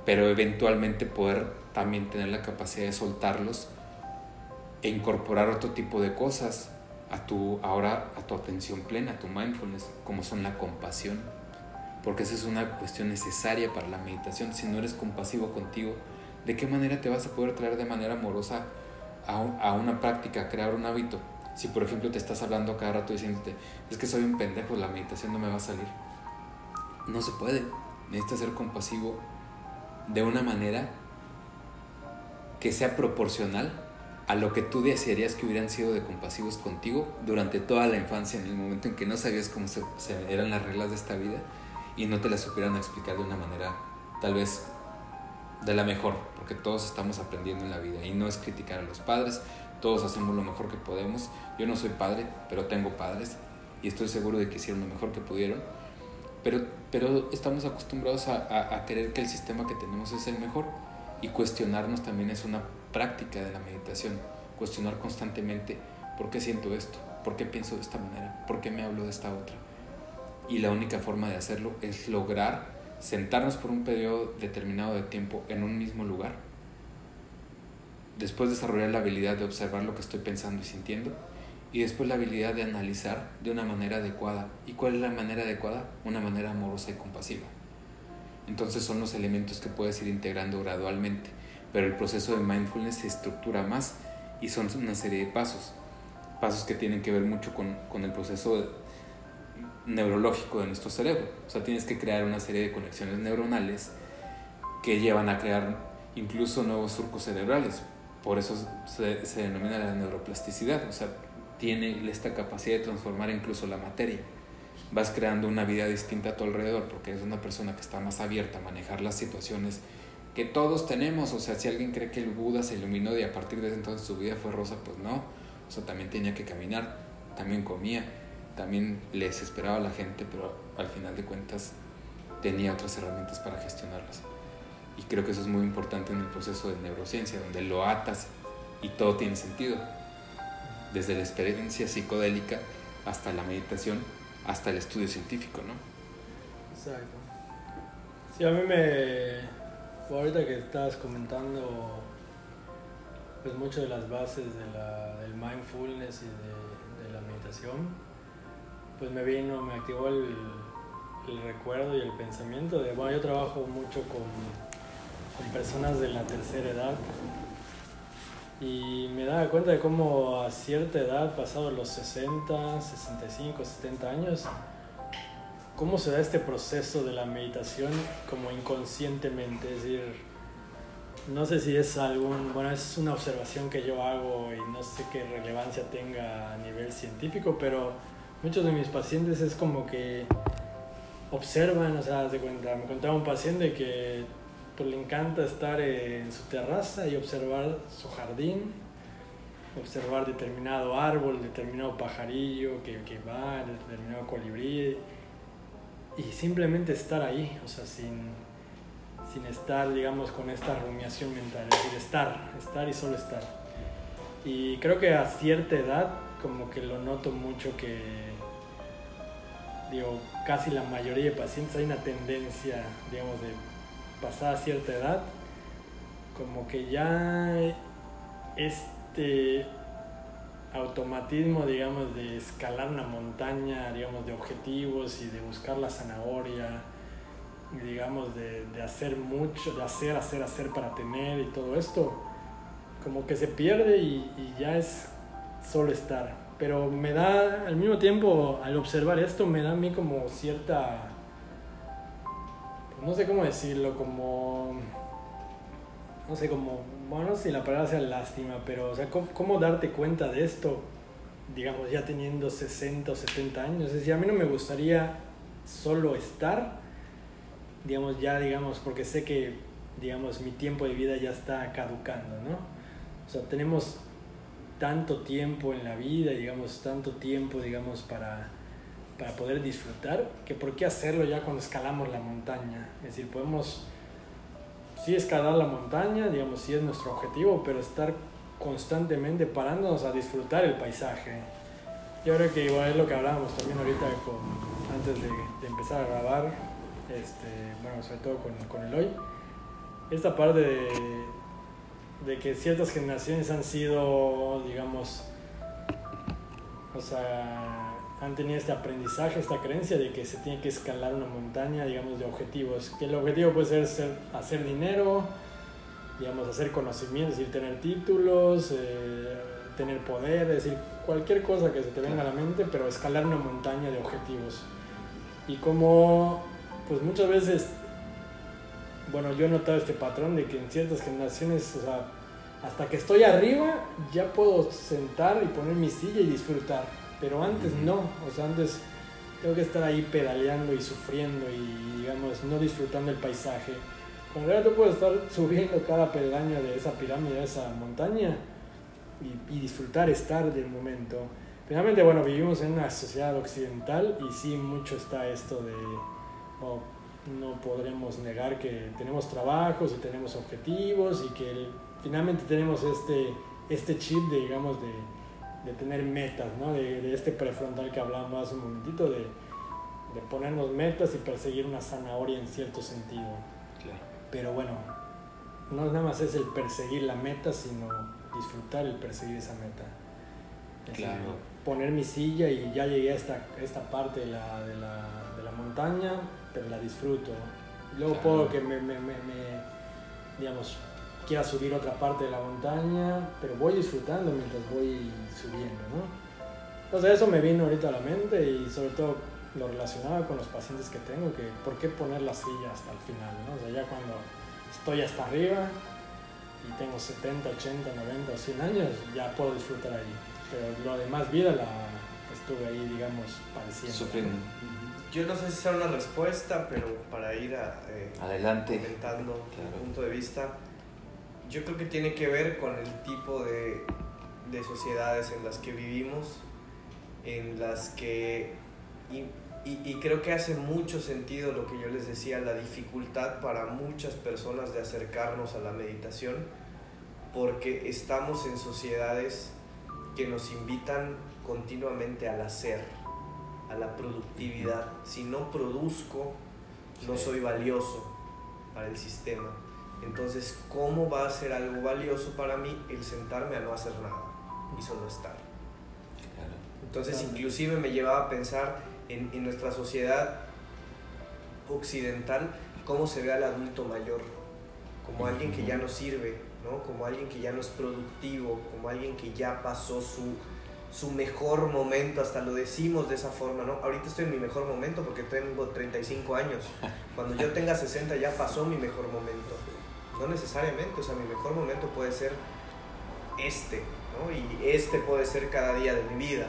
pero eventualmente poder también tener la capacidad de soltarlos e incorporar otro tipo de cosas a tu, ahora a tu atención plena, a tu mindfulness, como son la compasión. Porque esa es una cuestión necesaria para la meditación. Si no eres compasivo contigo, ¿de qué manera te vas a poder traer de manera amorosa a, a una práctica, a crear un hábito? Si por ejemplo te estás hablando cada rato diciéndote, es que soy un pendejo, la meditación no me va a salir. No se puede. Necesitas ser compasivo de una manera que sea proporcional a lo que tú desearías que hubieran sido de compasivos contigo durante toda la infancia, en el momento en que no sabías cómo eran las reglas de esta vida y no te las supieran explicar de una manera tal vez de la mejor, porque todos estamos aprendiendo en la vida y no es criticar a los padres, todos hacemos lo mejor que podemos. Yo no soy padre, pero tengo padres y estoy seguro de que hicieron lo mejor que pudieron, pero, pero estamos acostumbrados a, a, a creer que el sistema que tenemos es el mejor y cuestionarnos también es una práctica de la meditación, cuestionar constantemente por qué siento esto, por qué pienso de esta manera, por qué me hablo de esta otra. Y la única forma de hacerlo es lograr sentarnos por un periodo determinado de tiempo en un mismo lugar, después desarrollar la habilidad de observar lo que estoy pensando y sintiendo, y después la habilidad de analizar de una manera adecuada. ¿Y cuál es la manera adecuada? Una manera amorosa y compasiva. Entonces son los elementos que puedes ir integrando gradualmente pero el proceso de mindfulness se estructura más y son una serie de pasos, pasos que tienen que ver mucho con, con el proceso neurológico de nuestro cerebro. O sea, tienes que crear una serie de conexiones neuronales que llevan a crear incluso nuevos surcos cerebrales. Por eso se, se denomina la neuroplasticidad. O sea, tiene esta capacidad de transformar incluso la materia. Vas creando una vida distinta a tu alrededor porque es una persona que está más abierta a manejar las situaciones que todos tenemos. O sea, si alguien cree que el Buda se iluminó y a partir de ese entonces su vida fue rosa, pues no. O sea, también tenía que caminar, también comía, también les esperaba a la gente, pero al final de cuentas tenía otras herramientas para gestionarlas. Y creo que eso es muy importante en el proceso de neurociencia, donde lo atas y todo tiene sentido. Desde la experiencia psicodélica hasta la meditación, hasta el estudio científico, ¿no? Exacto. Sí, a mí me, ahorita que estabas comentando pues mucho de las bases de la, del mindfulness y de, la meditación, pues me vino, me activó el, recuerdo y el pensamiento de, bueno, yo trabajo mucho con personas de la tercera edad y me daba cuenta de cómo a cierta edad, pasados los 60, 65, 70 años, cómo se da este proceso de la meditación como inconscientemente, es decir, no sé si es algún, bueno, es una observación que yo hago y no sé qué relevancia tenga a nivel científico, pero muchos de mis pacientes es como que observan, o sea, de cuenta, me contaba un paciente que pues, le encanta estar en su terraza y observar su jardín, observar determinado árbol, determinado pajarillo que, que va, determinado colibrí, y simplemente estar ahí, o sea, sin sin estar, digamos, con esta rumiación mental, es decir, estar, estar y solo estar. Y creo que a cierta edad, como que lo noto mucho que, digo, casi la mayoría de pacientes hay una tendencia, digamos, de pasar a cierta edad, como que ya este automatismo, digamos, de escalar una montaña, digamos, de objetivos y de buscar la zanahoria, digamos, de, de, hacer mucho, de hacer, hacer, hacer para tener y todo esto, como que se pierde y, y, ya es solo estar. Pero me da, al mismo tiempo, al observar esto, me da a mí como cierta, no sé cómo decirlo, como, no sé, como, bueno, no sé si la palabra sea lástima, pero, o sea, ¿cómo, cómo darte cuenta de esto? digamos, ya teniendo 60 o 70 años. Es decir, a mí no me gustaría solo estar, digamos, ya, digamos, porque sé que, digamos, mi tiempo de vida ya está caducando, ¿no? O sea, tenemos tanto tiempo en la vida, digamos, tanto tiempo, digamos, para, para poder disfrutar, que por qué hacerlo ya cuando escalamos la montaña. Es decir, podemos, sí escalar la montaña, digamos, sí es nuestro objetivo, pero estar constantemente parándonos a disfrutar el paisaje. Yo creo que igual es lo que hablábamos también ahorita con, antes de, de empezar a grabar, este, bueno, sobre todo con, con el hoy, esta parte de, de, que ciertas generaciones han sido, digamos, o sea, han tenido este aprendizaje, esta creencia de que se tiene que escalar una montaña, digamos, de objetivos. Que el objetivo puede ser, hacer dinero, digamos, hacer conocimiento, es decir, tener títulos, eh, tener poder, es decir, cualquier cosa que se te venga a la mente, pero escalar una montaña de objetivos. Y como pues muchas veces, bueno, yo he notado este patrón de que en ciertas generaciones, o sea, hasta que estoy arriba ya puedo sentar y poner mi silla y disfrutar, pero antes no, o sea, antes tengo que estar ahí pedaleando y sufriendo y, digamos, no disfrutando el paisaje. Cuando realidad tú puedes estar subiendo cada peldaño de esa pirámide, de esa montaña y, y disfrutar, estar del momento. Finalmente, bueno, vivimos en una sociedad occidental y sí mucho está esto de no, podremos negar que tenemos trabajos y tenemos objetivos y que finalmente tenemos este, este chip de, digamos, de, de tener metas, ¿no? de, de, este prefrontal que hablábamos hace un momentito, de, de, ponernos metas y perseguir una zanahoria en cierto sentido. Claro. Pero bueno, no nada más es el perseguir la meta, sino disfrutar el perseguir esa meta. claro. poner mi silla y ya llegué a esta, esta parte de la, de la, de la montaña, pero la disfruto. Luego puedo que me, me, me, digamos, quiera subir otra parte de la montaña, pero voy disfrutando mientras voy subiendo, ¿no? Entonces eso me vino ahorita a la mente y sobre todo lo relacionaba con los pacientes que tengo, que por qué poner la silla hasta el final, ¿no? O sea, ya cuando estoy hasta arriba y tengo 70, 80, 90 o 100 años, ya puedo disfrutar ahí. Pero lo demás vida la estuve ahí, digamos, padeciendo. Sufriendo yo no sé si sea una respuesta, pero para ir a, eh, Adelante. comentando claro. punto de vista, yo creo que tiene que ver con el tipo de, de sociedades en las que vivimos, en las que, y, y, y, creo que hace mucho sentido lo que yo les decía, la dificultad para muchas personas de acercarnos a la meditación, porque estamos en sociedades que nos invitan continuamente al hacer a la productividad. Si no produzco, no soy valioso para el sistema. Entonces, ¿cómo va a ser algo valioso para mí el sentarme a no hacer nada y solo estar? Entonces, inclusive me llevaba a pensar en, en nuestra sociedad occidental cómo se ve al adulto mayor, como alguien que ya no sirve, ¿no? como alguien que ya no es productivo, como alguien que ya pasó su, su mejor momento, hasta lo decimos de esa forma, ¿no? Ahorita estoy en mi mejor momento porque tengo 35 años. Cuando yo tenga 60 ya pasó mi mejor momento. No necesariamente, o sea, mi mejor momento puede ser este, ¿no? Y este puede ser cada día de mi vida.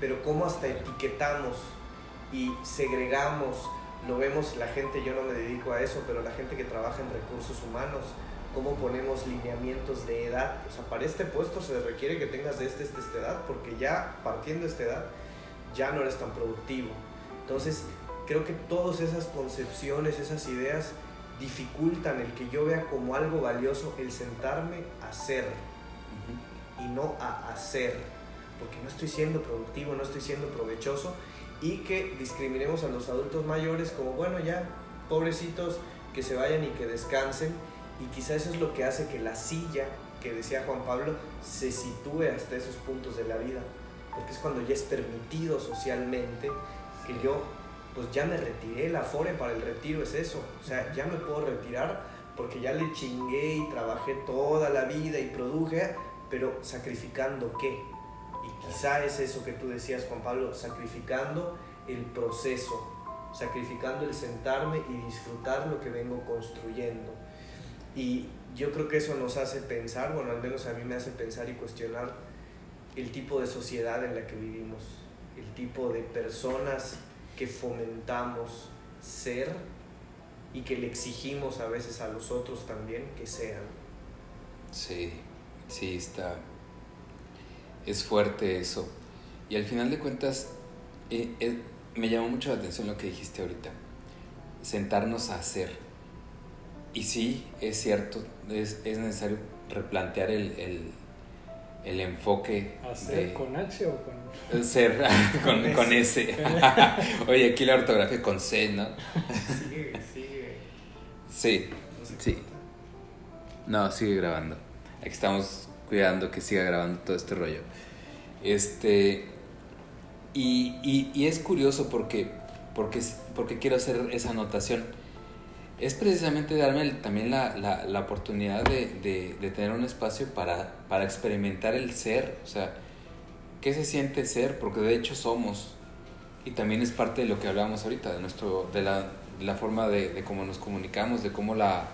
Pero cómo hasta etiquetamos y segregamos, lo vemos la gente, yo no me dedico a eso, pero la gente que trabaja en recursos humanos, cómo ponemos lineamientos de edad. O sea, para este puesto se requiere que tengas de esta, esta, esta edad, porque ya partiendo de esta edad ya no eres tan productivo. Entonces, creo que todas esas concepciones, esas ideas dificultan el que yo vea como algo valioso el sentarme a hacer y no a hacer, porque no estoy siendo productivo, no estoy siendo provechoso y que discriminemos a los adultos mayores como, bueno, ya, pobrecitos, que se vayan y que descansen y quizá eso es lo que hace que la silla, que decía Juan Pablo, se sitúe hasta esos puntos de la vida. Porque es cuando ya es permitido socialmente que yo, pues ya me retiré, la fore para el retiro es eso. O sea, ya me puedo retirar porque ya le chingué y trabajé toda la vida y produje, pero sacrificando qué? Y quizá es eso que tú decías, Juan Pablo, sacrificando el proceso, sacrificando el sentarme y disfrutar lo que vengo construyendo. Y yo creo que eso nos hace pensar, bueno, al menos a mí me hace pensar y cuestionar el tipo de sociedad en la que vivimos, el tipo de personas que fomentamos ser y que le exigimos a veces a los otros también que sean. Sí, sí, está. Es fuerte eso. Y al final de cuentas, eh, eh, me llamó mucho la atención lo que dijiste ahorita. Sentarnos a hacer y sí, es cierto, es, es necesario replantear el, el, el enfoque. ¿Hacer con H o con.? Ser con, con S. Oye, aquí la ortografía con C, ¿no? Sigue, sigue. Sí, sí. No, sigue grabando. Aquí estamos cuidando que siga grabando todo este rollo. Este. Y, y, y es curioso porque, porque, porque quiero hacer esa anotación es precisamente darme también la, la, la oportunidad de, de, de, tener un espacio para, para experimentar el ser, o sea, qué se siente ser, porque de hecho somos, y también es parte de lo que hablábamos ahorita, de, nuestro, de, la, forma de, cómo nos comunicamos, de cómo la,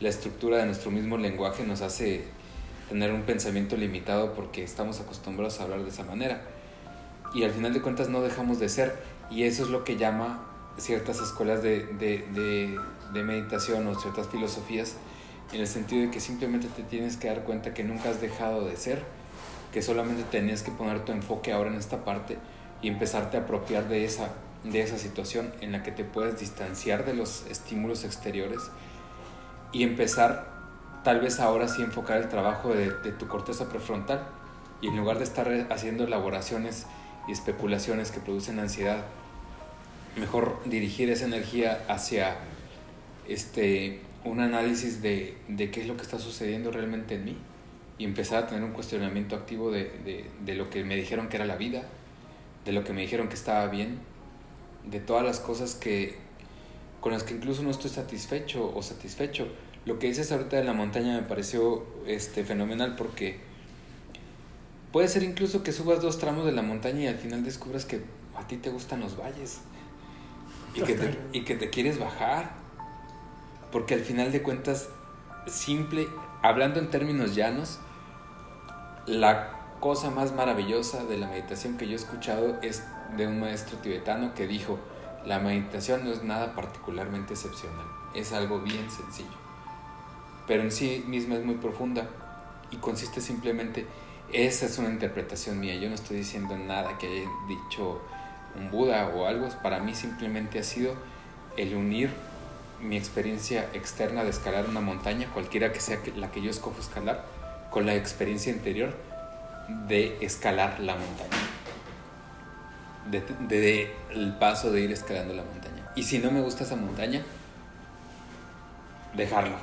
estructura de nuestro mismo lenguaje nos hace tener un pensamiento limitado porque estamos acostumbrados a hablar de esa manera. Y al final de cuentas no dejamos de ser, y eso es lo que llama ciertas escuelas de, de, de, meditación o ciertas filosofías en el sentido de que simplemente te tienes que dar cuenta que nunca has dejado de ser, que solamente tenías que poner tu enfoque ahora en esta parte y empezarte a apropiar de esa, de esa situación en la que te puedes distanciar de los estímulos exteriores y empezar tal vez ahora sí enfocar el trabajo de, de tu corteza prefrontal. Y en lugar de estar haciendo elaboraciones y especulaciones que producen ansiedad mejor dirigir esa energía hacia este, un análisis de, de, qué es lo que está sucediendo realmente en mí y empezar a tener un cuestionamiento activo de, de, de, lo que me dijeron que era la vida, de lo que me dijeron que estaba bien, de todas las cosas que con las que incluso no estoy satisfecho o satisfecho. Lo que dices ahorita de la montaña me pareció este, fenomenal porque puede ser incluso que subas dos tramos de la montaña y al final descubras que a ti te gustan los valles y que, te, y que te quieres bajar. Porque al final de cuentas, simple, hablando en términos llanos, la cosa más maravillosa de la meditación que yo he escuchado es de un maestro tibetano que dijo, la meditación no es nada particularmente excepcional, es algo bien sencillo, pero en sí misma es muy profunda y consiste simplemente, esa es una interpretación mía, yo no estoy diciendo nada que haya dicho un Buda o algo, para mí simplemente ha sido el unir mi experiencia externa de escalar una montaña, cualquiera que sea la que yo escojo escalar, con la experiencia interior de escalar la montaña. De, el paso de ir escalando la montaña. Y si no me gusta esa montaña, dejarla.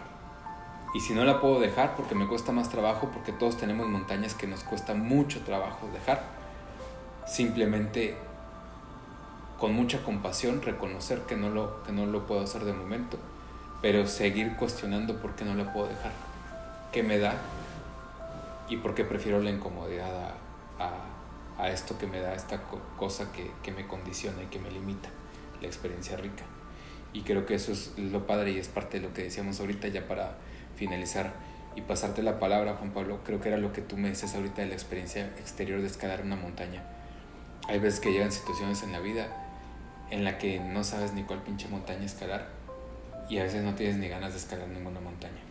Y si no la puedo dejar porque me cuesta más trabajo, porque todos tenemos montañas que nos cuesta mucho trabajo dejar, simplemente con mucha compasión reconocer que no lo, que no lo puedo hacer de momento, pero seguir cuestionando por qué no la puedo dejar, qué me da y por qué prefiero la incomodidad a, esto que me da esta cosa que, que me condiciona y que me limita, la experiencia rica. Y creo que eso es lo padre y es parte de lo que decíamos ahorita ya para finalizar y pasarte la palabra, Juan Pablo, creo que era lo que tú me dices ahorita de la experiencia exterior de escalar una montaña. Hay veces que llegan situaciones en la vida en la que no sabes ni cuál pinche montaña escalar y a veces no tienes ni ganas de escalar ninguna montaña.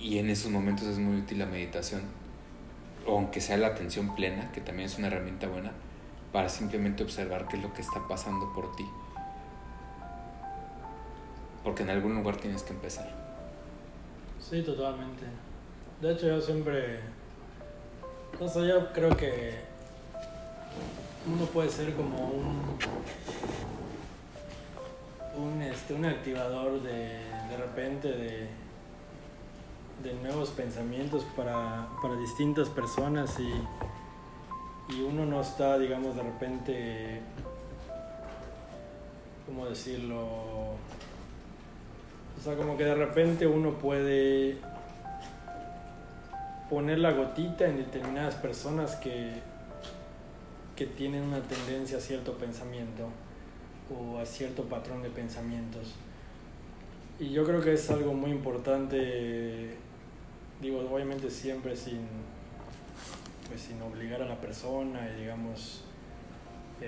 Y en esos momentos es muy útil la meditación, o aunque sea la atención plena, que también es una herramienta buena, para simplemente observar qué es lo que está pasando por ti. Porque en algún lugar tienes que empezar. Sí, totalmente. De hecho, yo siempre. No sé, yo creo que. Uno puede ser como un. Un, este, un activador de, de repente de, de nuevos pensamientos para, para distintas personas y, y uno no está, digamos, de repente. ¿Cómo decirlo? O sea, como que de repente uno puede poner la gotita en determinadas personas que, que tienen una tendencia a cierto pensamiento o a cierto patrón de pensamientos. Y yo creo que es algo muy importante, digo, obviamente siempre sin, pues, sin obligar a la persona y digamos,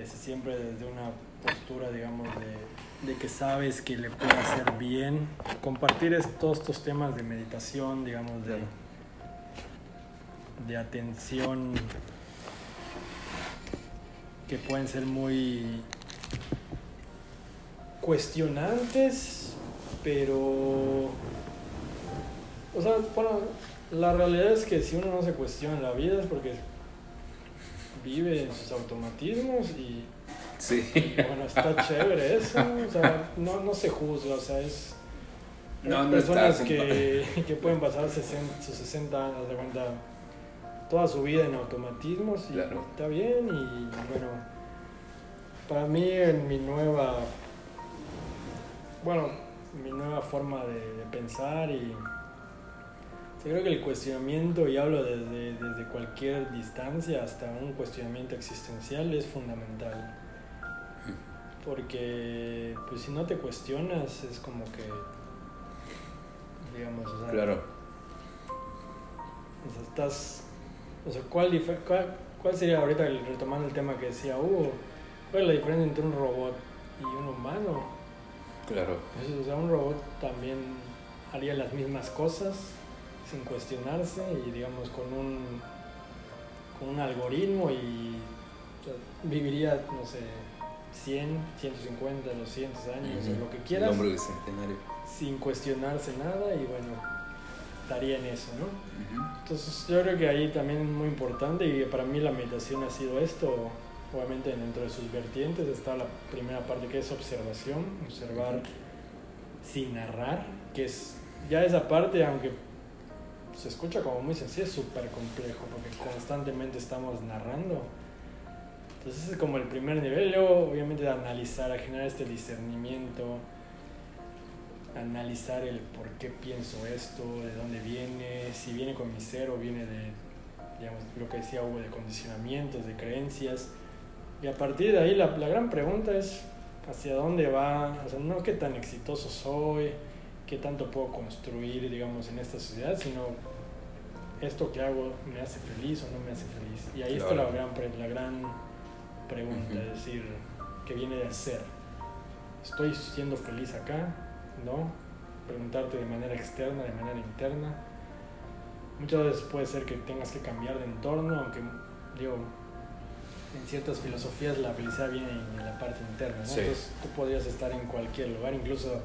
siempre desde una postura, digamos, de de que sabes que le puede hacer bien. Compartir todos estos temas de meditación, digamos, de, de atención, que pueden ser muy cuestionantes, pero... O sea, bueno, la realidad es que si uno no se cuestiona la vida es porque vive en sus automatismos y Sí. Bueno, está chévere eso, o sea, no, no se juzga, o sea, es... No, personas que, que, pueden pasar sus 60 años de cuenta toda su vida en automatismos y está bien y bueno, para mí en mi nueva, bueno, mi nueva forma de, de pensar y yo creo que el cuestionamiento, y hablo desde, desde cualquier distancia hasta un cuestionamiento existencial, es fundamental. Porque pues si no te cuestionas es como que digamos o sea, claro. o sea estás o sea ¿cuál, cuál, cuál sería ahorita retomando el tema que decía Hugo cuál es la diferencia entre un robot y un humano claro. O sea un robot también haría las mismas cosas sin cuestionarse y digamos con un con un algoritmo y viviría no sé 100, 150, 200 años, o lo que quieras. Sin cuestionarse nada y bueno, estaría en eso, ¿no? Entonces yo creo que ahí también es muy importante y para mí la meditación ha sido esto, obviamente dentro de sus vertientes está la primera parte que es observación, observar sin narrar, que es ya esa parte, aunque se escucha como muy sencillo, es súper complejo porque constantemente estamos narrando. Entonces es como el primer nivel, luego obviamente de analizar, a generar este discernimiento, analizar el por qué pienso esto, de dónde viene, si viene con mi ser o viene de, digamos, lo que decía Hugo, de condicionamientos, de creencias. Y a partir de ahí la, la gran pregunta es hacia dónde va, o sea, no qué tan exitoso soy, qué tanto puedo construir, digamos, en esta sociedad, sino esto que hago me hace feliz o no me hace feliz. Y ahí está la gran, la gran pregunta, es decir, que viene del ser. ¿Estoy siendo feliz acá? ¿No? Preguntarte de manera externa, de manera interna. Muchas veces puede ser que tengas que cambiar de entorno, aunque digo, en ciertas filosofías la felicidad viene en la parte interna, ¿no? Entonces tú podrías estar en cualquier lugar, incluso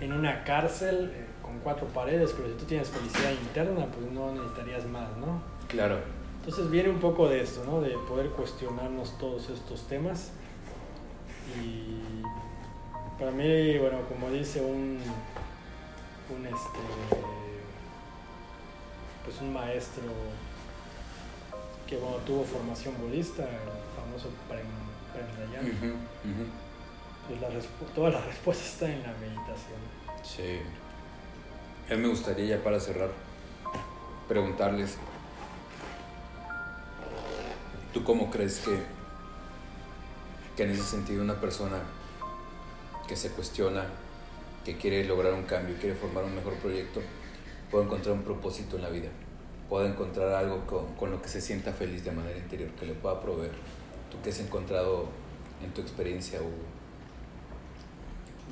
en una cárcel eh, con cuatro paredes, pero si tú tienes felicidad interna, pues no necesitarías más, ¿no? Claro. Entonces viene un poco de esto, ¿no? De poder cuestionarnos todos estos temas. Y para mí, bueno, como dice un, un este pues un maestro que bueno, tuvo formación budista, el famoso Prem, Prem Pues la toda la respuesta está en la meditación. Sí. A mí me gustaría ya para cerrar preguntarles, ¿tú cómo crees que, que en ese sentido una persona que se cuestiona, que quiere lograr un cambio, quiere formar un mejor proyecto, puede encontrar un propósito en la vida? pueda encontrar algo con, con, lo que se sienta feliz de manera interior, que le pueda proveer. ¿Tú qué has encontrado en tu experiencia, Hugo?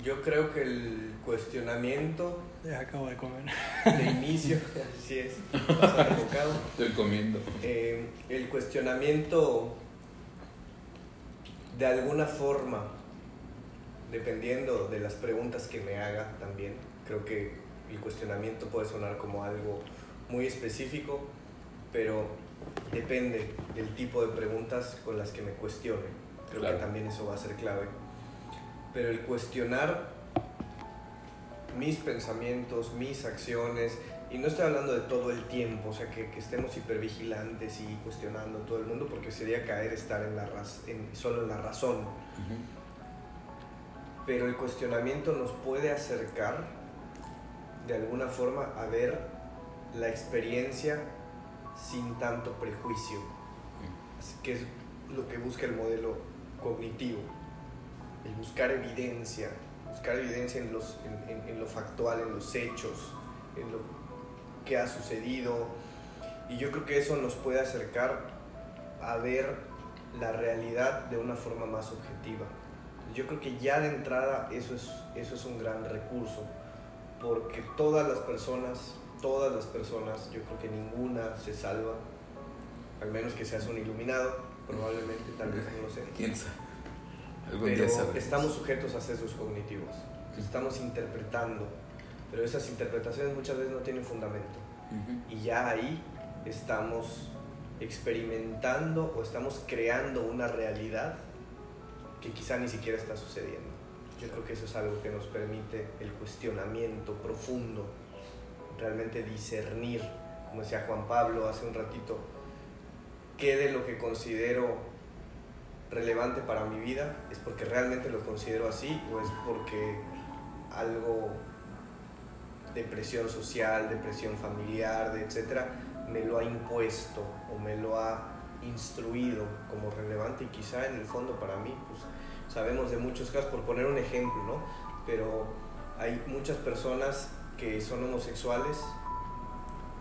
Yo creo que el cuestionamiento. Ya acabo de comer. De inicio, así es. Estoy comiendo. Eh, el cuestionamiento, de alguna forma, dependiendo de las preguntas que me haga también, creo que el cuestionamiento puede sonar como algo muy específico, pero depende del tipo de preguntas con las que me cuestione. Creo que también eso va a ser clave. Pero el cuestionar mis pensamientos, mis acciones, y no estoy hablando de todo el tiempo, o sea, que, que estemos hipervigilantes y cuestionando todo el mundo, porque sería caer estar en la en, solo en la razón. Pero el cuestionamiento nos puede acercar de alguna forma a ver la experiencia sin tanto prejuicio, que es lo que busca el modelo cognitivo, el buscar evidencia, buscar evidencia en, los, en, lo factual, en los hechos, en lo que ha sucedido. Y yo creo que eso nos puede acercar a ver la realidad de una forma más objetiva. Yo creo que ya de entrada eso es, eso es un gran recurso, porque todas las personas todas las personas, yo creo que ninguna se salva, al menos que seas un iluminado, probablemente, tal vez no lo sé. ¿Quién sabe? Pero estamos sujetos a sesgos cognitivos, estamos interpretando, pero esas interpretaciones muchas veces no tienen fundamento. Y ya ahí estamos experimentando o estamos creando una realidad que quizá ni siquiera está sucediendo. Yo creo que eso es algo que nos permite el cuestionamiento profundo realmente discernir, como decía Juan Pablo hace un ratito, qué de lo que considero relevante para mi vida es porque realmente lo considero así o es porque algo de presión social, de presión familiar, de etcétera, me lo ha impuesto o me lo ha instruido como relevante y quizá en el fondo para mí, pues sabemos de muchos casos, por poner un ejemplo, ¿no? Pero hay muchas personas que son homosexuales,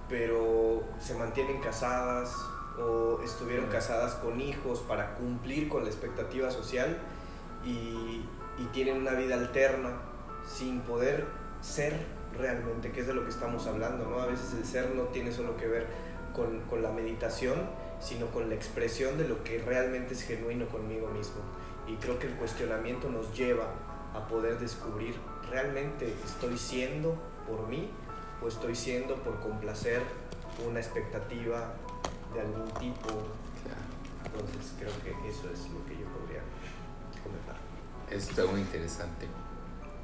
pero se mantienen casadas o estuvieron casadas con hijos para cumplir con la expectativa social y, tienen una vida alterna sin poder ser realmente, que es de lo que estamos hablando, ¿no? A veces el ser no tiene solo que ver con, con la meditación, sino con la expresión de lo que realmente es genuino conmigo mismo. Y creo que el cuestionamiento nos lleva a poder descubrir realmente estoy siendo por mí o estoy siendo por complacer una expectativa de algún tipo. Entonces creo que eso es lo que yo podría comentar. Está muy interesante.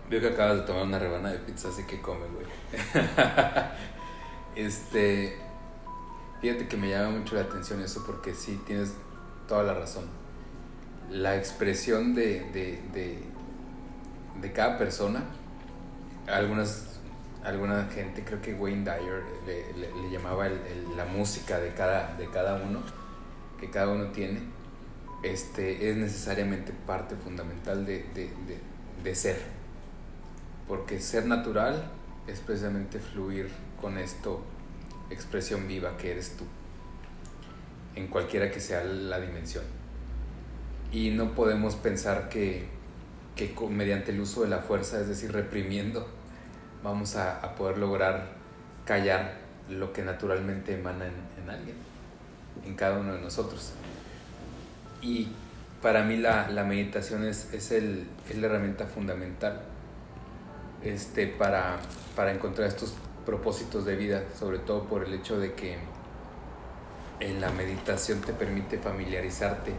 Veo que acabas de tomar una rebanada de pizza, así que come, güey. este, fíjate que me llama mucho la atención eso porque sí, tienes toda la razón. La expresión de, de, de, de cada persona, algunas alguna gente, creo que Wayne Dyer le, llamaba la música de cada, de cada uno, que cada uno tiene, este, es necesariamente parte fundamental de, de, ser. Porque ser natural es precisamente fluir con esto, expresión viva que eres tú, en cualquiera que sea la dimensión. Y no podemos pensar que, que mediante el uso de la fuerza, es decir, reprimiendo, vamos a, poder lograr callar lo que naturalmente emana en, alguien, en cada uno de nosotros. Y para mí la, meditación es, es, el, la herramienta fundamental este, para, para encontrar estos propósitos de vida, sobre todo por el hecho de que en la meditación te permite familiarizarte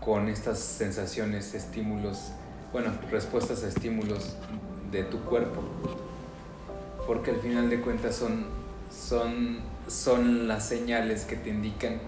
con estas sensaciones, estímulos, bueno, respuestas a estímulos de tu cuerpo. Porque al final de cuentas son, son, son las señales que te indican